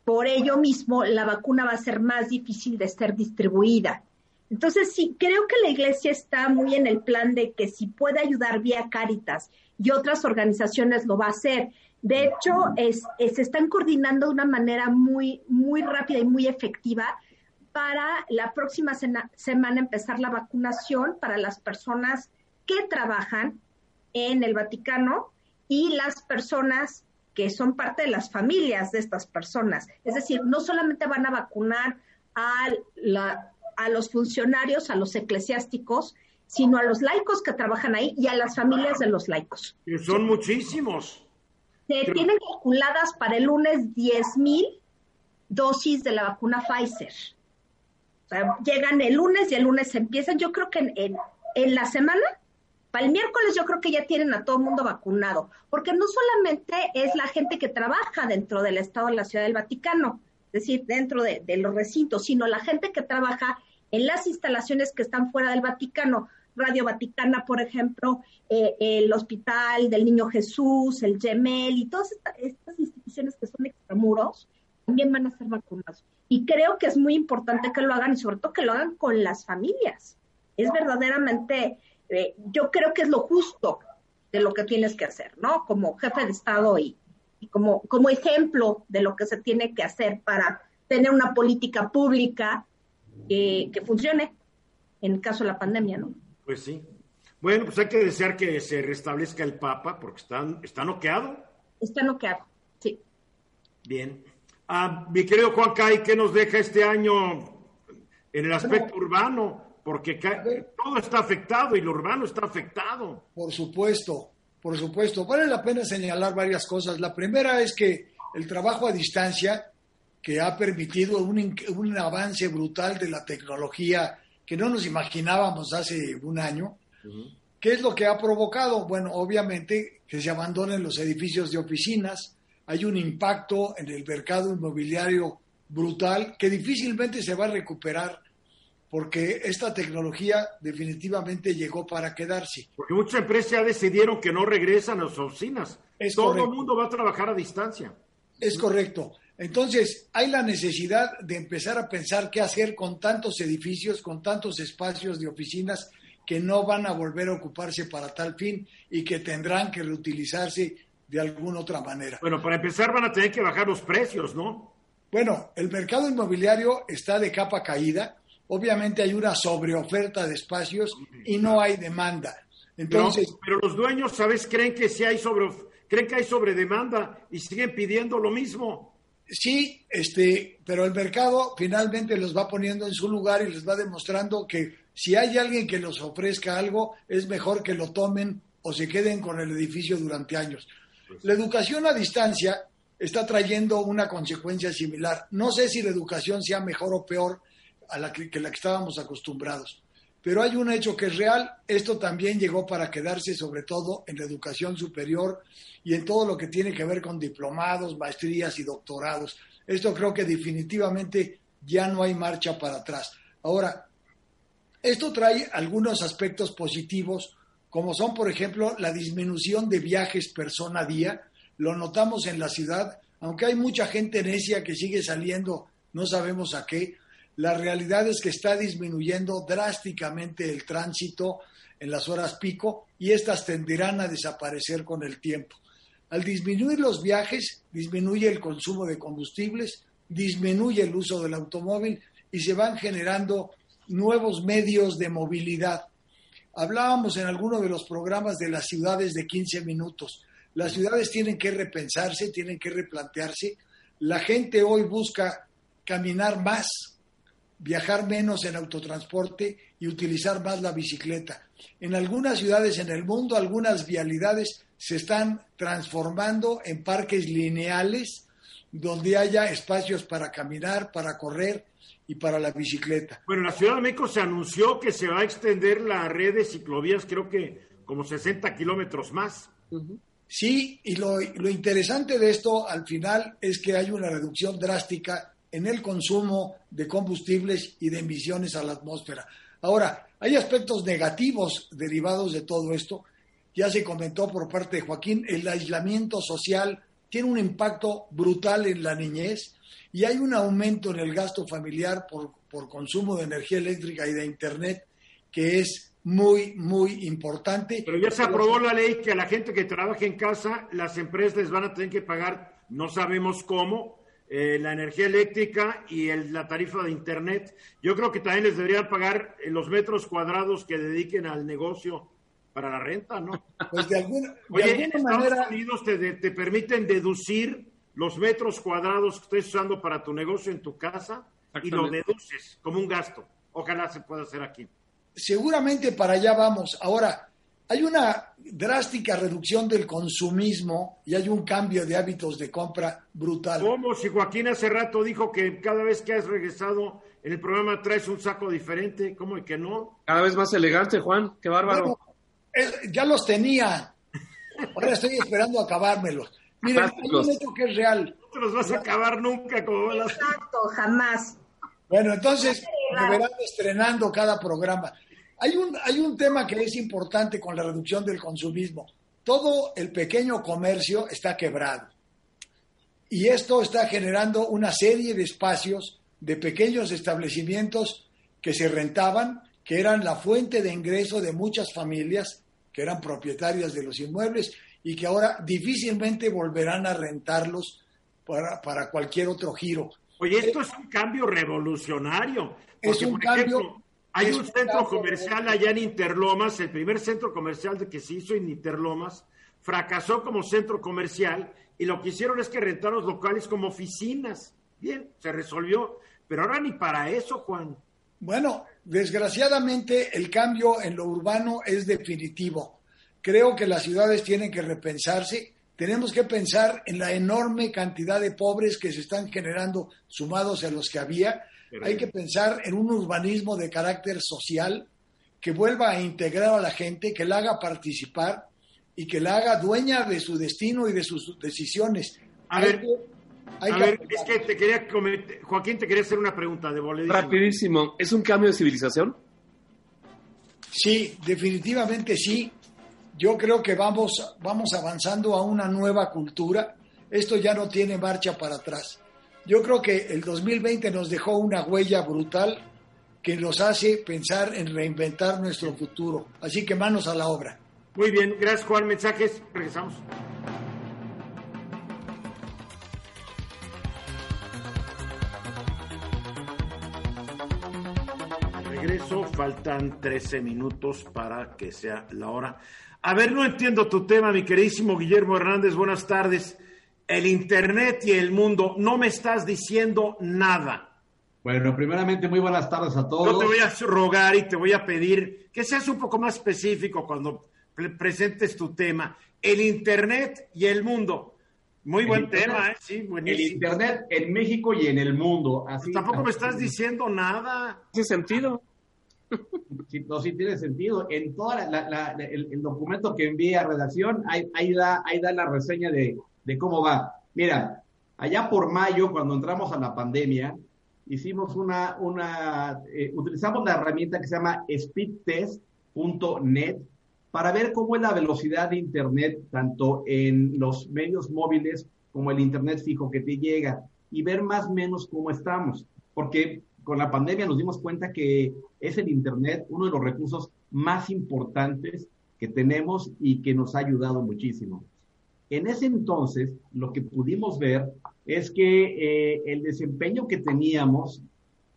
por ello mismo la vacuna va a ser más difícil de ser distribuida. Entonces, sí, creo que la iglesia está muy en el plan de que si puede ayudar vía Cáritas y otras organizaciones lo va a hacer. De hecho, se están coordinando de una manera muy, muy rápida y muy efectiva para la próxima semana empezar la vacunación para las personas que trabajan en el Vaticano y las personas que son parte de las familias de estas personas. Es decir, no solamente van a vacunar a, a los funcionarios, a los eclesiásticos, sino a los laicos que trabajan ahí y a las familias de los laicos. Que son muchísimos. Se tienen calculadas para el lunes 10 mil dosis de la vacuna Pfizer llegan el lunes y el lunes empiezan. Yo creo que en, en, la semana, para el miércoles, yo creo que ya tienen a todo el mundo vacunado, porque no solamente es la gente que trabaja dentro del Estado de la Ciudad del Vaticano, es decir, dentro de, los recintos, sino la gente que trabaja en las instalaciones que están fuera del Vaticano. Radio Vaticana, por ejemplo, eh, el Hospital del Niño Jesús, el Gemel y todas estas instituciones que son extramuros, también van a ser vacunados. Y creo que es muy importante que lo hagan y sobre todo que lo hagan con las familias. Es verdaderamente, eh, yo creo que es lo justo de lo que tienes que hacer, ¿no? Como jefe de Estado y, como, como ejemplo de lo que se tiene que hacer para tener una política pública que funcione en el caso de la pandemia, ¿no? Pues sí. Bueno, pues hay que desear que se restablezca el Papa porque está, está noqueado. Está noqueado, sí. Bien. Ah, mi querido Juan Cay, ¿qué nos deja este año en el aspecto urbano? Porque todo está afectado y lo urbano está afectado. Por supuesto, por supuesto. Vale la pena señalar varias cosas. La primera es que el trabajo a distancia, que ha permitido un, un avance brutal de la tecnología que no nos imaginábamos hace un año, ¿qué es lo que ha provocado? Bueno, obviamente que se abandonen los edificios de oficinas, hay un impacto en el mercado inmobiliario brutal que difícilmente se va a recuperar porque esta tecnología definitivamente llegó para quedarse. Porque muchas empresas ya decidieron que no regresan a las oficinas. Todo el mundo va a trabajar a distancia. Es correcto. Entonces, hay la necesidad de empezar a pensar qué hacer con tantos edificios, con tantos espacios de oficinas que no van a volver a ocuparse para tal fin y que tendrán que reutilizarse de alguna otra manera. Bueno, para empezar van a tener que bajar los precios, ¿no? Bueno, el mercado inmobiliario está de capa caída. Obviamente hay una sobreoferta de espacios y no hay demanda. Entonces, pero, los dueños, ¿sabes? Creen que sí hay sobre creen que hay sobredemanda y siguen pidiendo lo mismo. Sí, este, pero el mercado finalmente los va poniendo en su lugar y les va demostrando que si hay alguien que los ofrezca algo, es mejor que lo tomen o se queden con el edificio durante años. La educación a distancia está trayendo una consecuencia similar. No sé si la educación sea mejor o peor a la que, la que estábamos acostumbrados, pero hay un hecho que es real. Esto también llegó para quedarse, sobre todo en la educación superior y en todo lo que tiene que ver con diplomados, maestrías y doctorados. Esto creo que definitivamente ya no hay marcha para atrás. Ahora, esto trae algunos aspectos positivos como son, por ejemplo, la disminución de viajes persona a día. Lo notamos en la ciudad, aunque hay mucha gente necia que sigue saliendo, no sabemos a qué. La realidad es que está disminuyendo drásticamente el tránsito en las horas pico y estas tenderán a desaparecer con el tiempo. Al disminuir los viajes, disminuye el consumo de combustibles, disminuye el uso del automóvil y se van generando nuevos medios de movilidad. Hablábamos en alguno de los programas de las ciudades de 15 minutos. Las ciudades tienen que repensarse, tienen que replantearse. La gente hoy busca caminar más, viajar menos en autotransporte y utilizar más la bicicleta. En algunas ciudades en el mundo, algunas vialidades se están transformando en parques lineales donde haya espacios para caminar, para correr y para la bicicleta. Bueno, en la Ciudad de México se anunció que se va a extender la red de ciclovías, creo que como 60 kilómetros más. Sí, y lo, lo interesante de esto al final es que hay una reducción drástica en el consumo de combustibles y de emisiones a la atmósfera. Ahora, hay aspectos negativos derivados de todo esto. Ya se comentó por parte de Joaquín, el aislamiento social tiene un impacto brutal en la niñez y hay un aumento en el gasto familiar por, por consumo de energía eléctrica y de Internet que es muy, muy importante. Pero ya se aprobó la ley que a la gente que trabaja en casa, las empresas les van a tener que pagar, no sabemos cómo, eh, la energía eléctrica y el, la tarifa de Internet. Yo creo que también les deberían pagar los metros cuadrados que dediquen al negocio para la renta, ¿no? Pues de alguna, Oye, en Estados Unidos te, te permiten deducir los metros cuadrados que estés usando para tu negocio en tu casa y lo deduces como un gasto. Ojalá se pueda hacer aquí. Seguramente para allá vamos. Ahora, hay una drástica reducción del consumismo y hay un cambio de hábitos de compra brutal. ¿Cómo? Si Joaquín hace rato dijo que cada vez que has regresado en el programa traes un saco diferente, ¿cómo y que no? Cada vez más elegante, Juan, qué bárbaro. ya los tenía. Ahora estoy esperando acabármelos. Miren, hay un hecho que es real. No te los vas a acabar nunca como las... Exacto, jamás. Bueno, entonces me verán estrenando cada programa. Hay un, hay un tema que es importante con la reducción del consumismo. Todo el pequeño comercio está quebrado. Y esto está generando una serie de espacios, de pequeños establecimientos que se rentaban, que eran la fuente de ingreso de muchas familias que eran propietarias de los inmuebles y que ahora difícilmente volverán a rentarlos para, para cualquier otro giro. Oye, esto es un cambio revolucionario. Es un por cambio- hay un centro comercial allá en Interlomas, el primer centro comercial de que se hizo en Interlomas, fracasó como centro comercial y lo que hicieron es que rentaron los locales como oficinas. Bien, se resolvió, pero ahora ni para eso, Juan. Bueno, desgraciadamente el cambio en lo urbano es definitivo. Creo que las ciudades tienen que repensarse. Tenemos que pensar en la enorme cantidad de pobres que se están generando sumados a los que había. Hay que pensar en un urbanismo de carácter social que vuelva a integrar a la gente, que la haga participar y que la haga dueña de su destino y de sus decisiones. A Hay ver, que- hay A que ver, apoyar. es que te quería comentar, Joaquín, te quería hacer una pregunta de boletín. Rapidísimo, ¿es un cambio de civilización? Sí, definitivamente sí. Yo creo que vamos, vamos avanzando a una nueva cultura. Esto ya no tiene marcha para atrás. Yo creo que el 2020 nos dejó una huella brutal que nos hace pensar en reinventar nuestro futuro. Así que manos a la obra. Muy bien, gracias Juan. Mensajes, regresamos. Regreso, faltan 13 minutos para que sea la hora. A ver, no entiendo tu tema, mi queridísimo Guillermo Hernández, buenas tardes. El Internet y el mundo, no me estás diciendo nada. Bueno, primeramente, muy buenas tardes a todos. Yo te voy a rogar y te voy a pedir que seas un poco más específico cuando pre- presentes tu tema. El Internet y el mundo. Muy El buen Internet- tema, ¿eh? Sí, El buenísimo. Internet en México y en el mundo. Así, Tampoco me estás diciendo nada. ¿Tiene sentido? Sí, no, sí tiene sentido. En toda la- la- la- el, el documento que envié a redacción, ahí, ahí da, ahí da la reseña de, de cómo va. Mira, allá por mayo, cuando entramos a la pandemia, hicimos una, una eh, utilizamos la herramienta que se llama speedtest.net para ver cómo es la velocidad de Internet, tanto en los medios móviles como el Internet fijo que te llega, y ver más o menos cómo estamos. Porque con la pandemia nos dimos cuenta que es el Internet uno de los recursos más importantes que tenemos y que nos ha ayudado muchísimo. En ese entonces, lo que pudimos ver es que eh, el desempeño que teníamos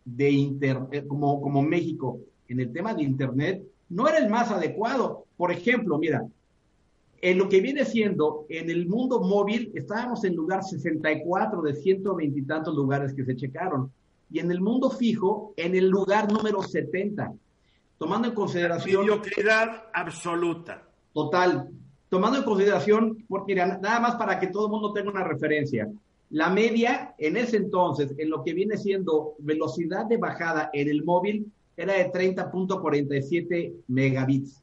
de Internet, como, como México, en el tema de Internet, no era el más adecuado. Por ejemplo, mira, en lo que viene siendo en el mundo móvil, estábamos en lugar 64 de 120 y tantos lugares que se checaron. Y en el mundo fijo, en el lugar número 70. Tomando en consideración. Mediocridad absoluta. Total. Tomando en consideración, mira, nada más para que todo el mundo tenga una referencia. La media en ese entonces, en lo que viene siendo velocidad de bajada en el móvil, era de 30.47 megabits.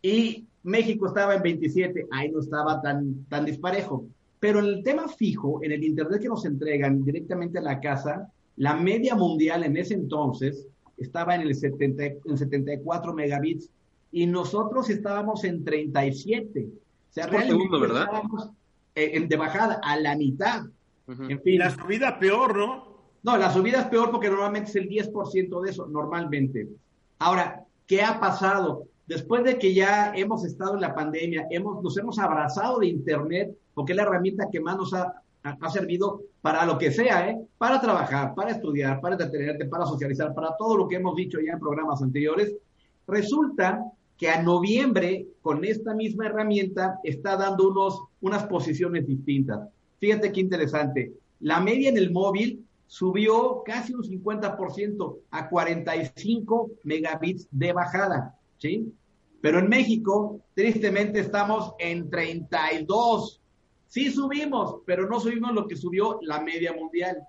Y México estaba en 27, ahí no estaba tan, tan disparejo. Pero en el tema fijo, en el Internet que nos entregan directamente a la casa, la media mundial en ese entonces estaba en el 70, en 74 megabits y nosotros estábamos en 37. O sea, segundo, ¿verdad? estábamos eh, en- de bajada a la mitad. En fin. la subida peor, ¿no? No, la subida es peor porque normalmente es el 10% de eso, normalmente. Ahora, ¿qué ha pasado? Después de que ya hemos estado en la pandemia, hemos, nos hemos abrazado de Internet, porque es la herramienta que más nos ha, ha- ha servido para lo que sea, ¿eh? Para trabajar, para estudiar, para entretenerte, para socializar, para todo lo que hemos dicho ya en programas anteriores. Resulta que a noviembre, con esta misma herramienta, está dando unos, unas posiciones distintas. Fíjate qué interesante. La media en el móvil subió casi un 50% a 45 megabits de bajada, ¿sí? Pero en México, tristemente, estamos en 32. Sí subimos, pero no subimos lo que subió la media mundial.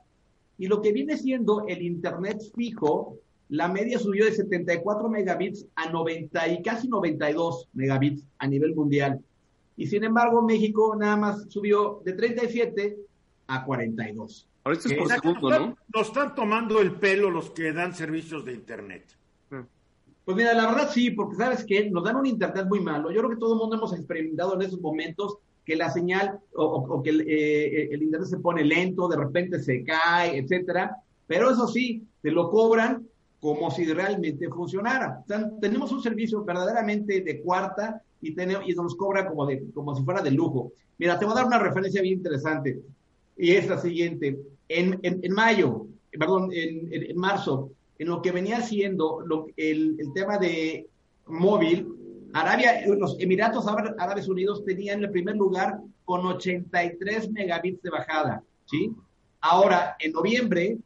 Y lo que viene siendo el Internet fijo, la media subió de 74 megabits a 90 y casi 92 megabits a nivel mundial. Y sin embargo, México nada más subió de 37 a 42. Ahora esto es por O segundo, nos, ¿no? están, nos están tomando el pelo los que dan servicios de Internet. Pues mira, la verdad sí, porque sabes que nos dan un internet muy malo. Yo creo que todo el mundo hemos experimentado en esos momentos que la señal o, que eh, el, internet se pone lento, de repente se cae, etcétera. Pero eso sí, te lo cobran como si realmente funcionara. tenemos un servicio verdaderamente de cuarta y, tenemos, y nos cobra como, de, como si fuera de lujo. Mira, te voy a dar una referencia bien interesante y es la siguiente. En, en, mayo, perdón, en, en, marzo, en lo que venía siendo lo, el, el tema de móvil, Arabia, los Emiratos Árabes Unidos tenían el primer lugar con 83 megabits de bajada, ¿sí? Ahora, en noviembre,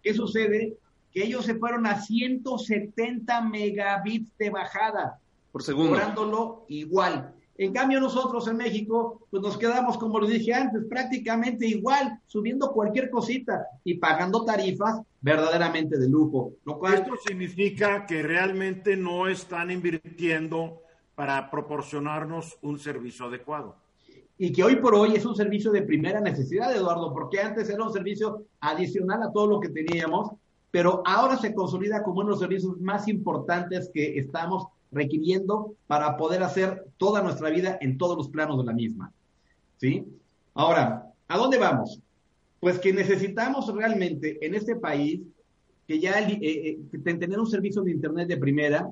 ¿qué sucede? Que ellos se fueron a 170 megabits de bajada. Por segundo. Cobrándolo igual. En cambio, nosotros en México, pues nos quedamos, como lo dije antes, prácticamente igual, subiendo cualquier cosita y pagando tarifas verdaderamente de lujo. Lo cual... Esto significa que realmente no están invirtiendo para proporcionarnos un servicio adecuado. Y que hoy por hoy es un servicio de primera necesidad, Eduardo, porque antes era un servicio adicional a todo lo que teníamos, pero ahora se consolida como uno de los servicios más importantes que estamos requiriendo para poder hacer toda nuestra vida en todos los planos de la misma. ¿Sí? Ahora, ¿a dónde vamos? Pues que necesitamos realmente en este país que ya eh, eh, tener un servicio de Internet de primera,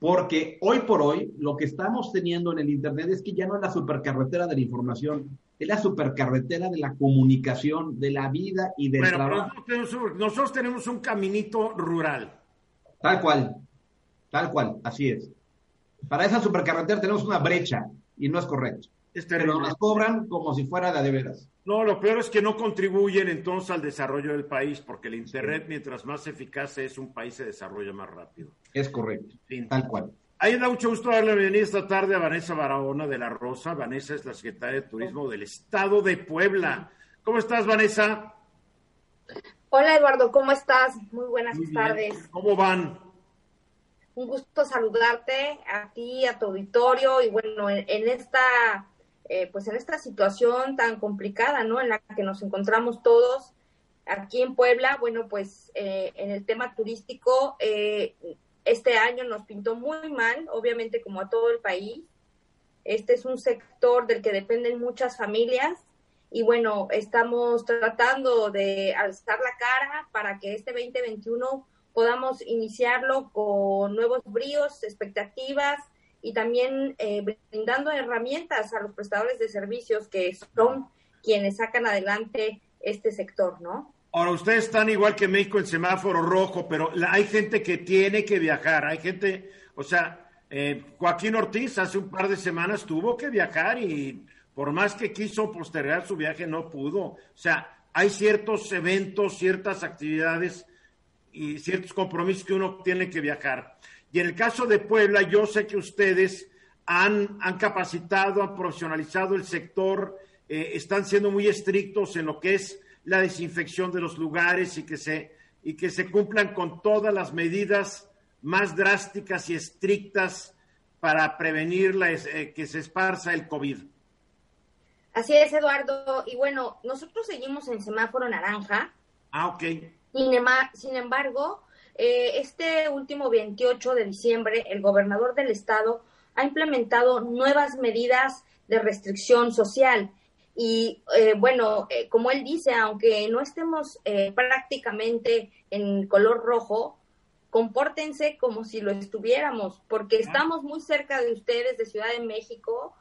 porque hoy por hoy lo que estamos teniendo en el Internet es que ya no es la supercarretera de la información, es la supercarretera de la comunicación, de la vida y del trabajo. Pero nosotros tenemos un caminito rural. Tal cual, tal cual, así es. Para esa supercarretera tenemos una brecha y no es correcto. Pero nos las cobran como si fuera de, de veras. No, lo peor es que no contribuyen entonces al desarrollo del país, porque el Internet, mientras más eficaz es, un país se desarrolla más rápido. Es correcto, tal cual. Ahí da mucho gusto darle la bienvenida esta tarde a Vanessa Barahona de La Rosa. Vanessa es la secretaria de Turismo del Estado de Puebla. ¿Cómo estás, Vanessa? Hola, Eduardo, ¿cómo estás? Muy buenas tardes. ¿Cómo van? Un gusto saludarte a ti, a tu auditorio y bueno, en esta eh, pues en esta situación tan complicada, ¿no? En la que nos encontramos todos aquí en Puebla, bueno, pues eh, en el tema turístico, eh, este año nos pintó muy mal, obviamente como a todo el país. Este es un sector del que dependen muchas familias y bueno, estamos tratando de alzar la cara para que este 2021 podamos iniciarlo con nuevos bríos, expectativas y también eh, brindando herramientas a los prestadores de servicios que son quienes sacan adelante este sector, ¿no? Ahora, ustedes están igual que México en semáforo rojo, pero hay gente que tiene que viajar, hay gente, o sea, eh, Joaquín Ortiz hace un par de semanas tuvo que viajar y por más que quiso postergar su viaje no pudo. O sea, hay ciertos eventos, ciertas actividades y ciertos compromisos que uno tiene que viajar. Y en el caso de Puebla, yo sé que ustedes han, han capacitado, han profesionalizado el sector, eh, están siendo muy estrictos en lo que es la desinfección de los lugares y que se, y que se cumplan con todas las medidas más drásticas y estrictas para prevenir la, eh, que se esparza el COVID. Así es, Eduardo. Y bueno, nosotros seguimos en semáforo naranja. Ah, ok. sin embargo, eh, este último 28 de diciembre, el gobernador del estado ha implementado nuevas medidas de restricción social. Y eh, bueno, eh, como él dice, aunque no estemos prácticamente en color rojo, compórtense como si lo estuviéramos, porque estamos muy cerca de ustedes, de Ciudad de México,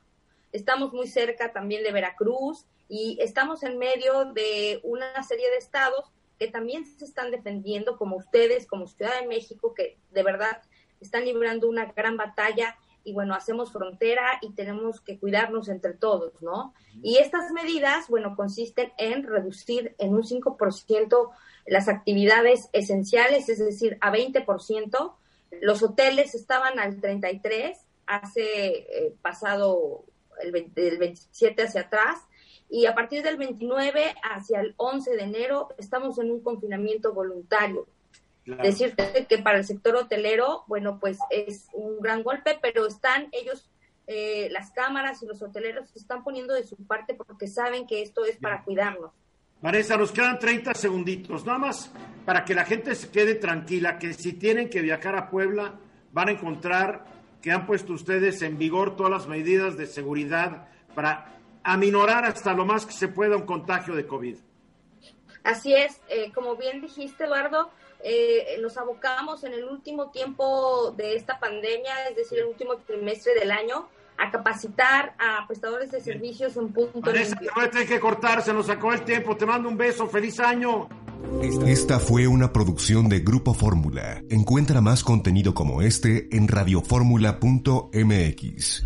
estamos muy cerca también de Veracruz y estamos en medio de una serie de estados que también se están defendiendo, como ustedes, como Ciudad de México, que de verdad están librando una gran batalla y bueno, hacemos frontera y tenemos que cuidarnos entre todos, ¿no? Y estas medidas, bueno, consisten en reducir en un 5% las actividades esenciales, es decir, a 20%. Los hoteles estaban al 33, hace eh, pasado el, el 27 hacia atrás, y a partir del 29 hacia el 11 de enero estamos en un confinamiento voluntario. Decirte que para el sector hotelero, bueno, pues es un gran golpe, pero están ellos, eh, las cámaras y los hoteleros se están poniendo de su parte porque saben que esto es para cuidarnos. Vanessa, nos quedan 30 segunditos, nada más para que la gente se quede tranquila, que si tienen que viajar a Puebla, van a encontrar que han puesto ustedes en vigor todas las medidas de seguridad para aminorar hasta lo más que se pueda un contagio de COVID. Así es, eh, como bien dijiste, Eduardo, eh, nos abocamos en el último tiempo de esta pandemia, es decir, el último trimestre del año, a capacitar a prestadores de servicios en punto Vanessa, te voy a tener que cortar, se nos acabó el tiempo. Te mando un beso, feliz año. Esta fue una producción de Grupo Fórmula. Encuentra más contenido como este en radioformula.mx.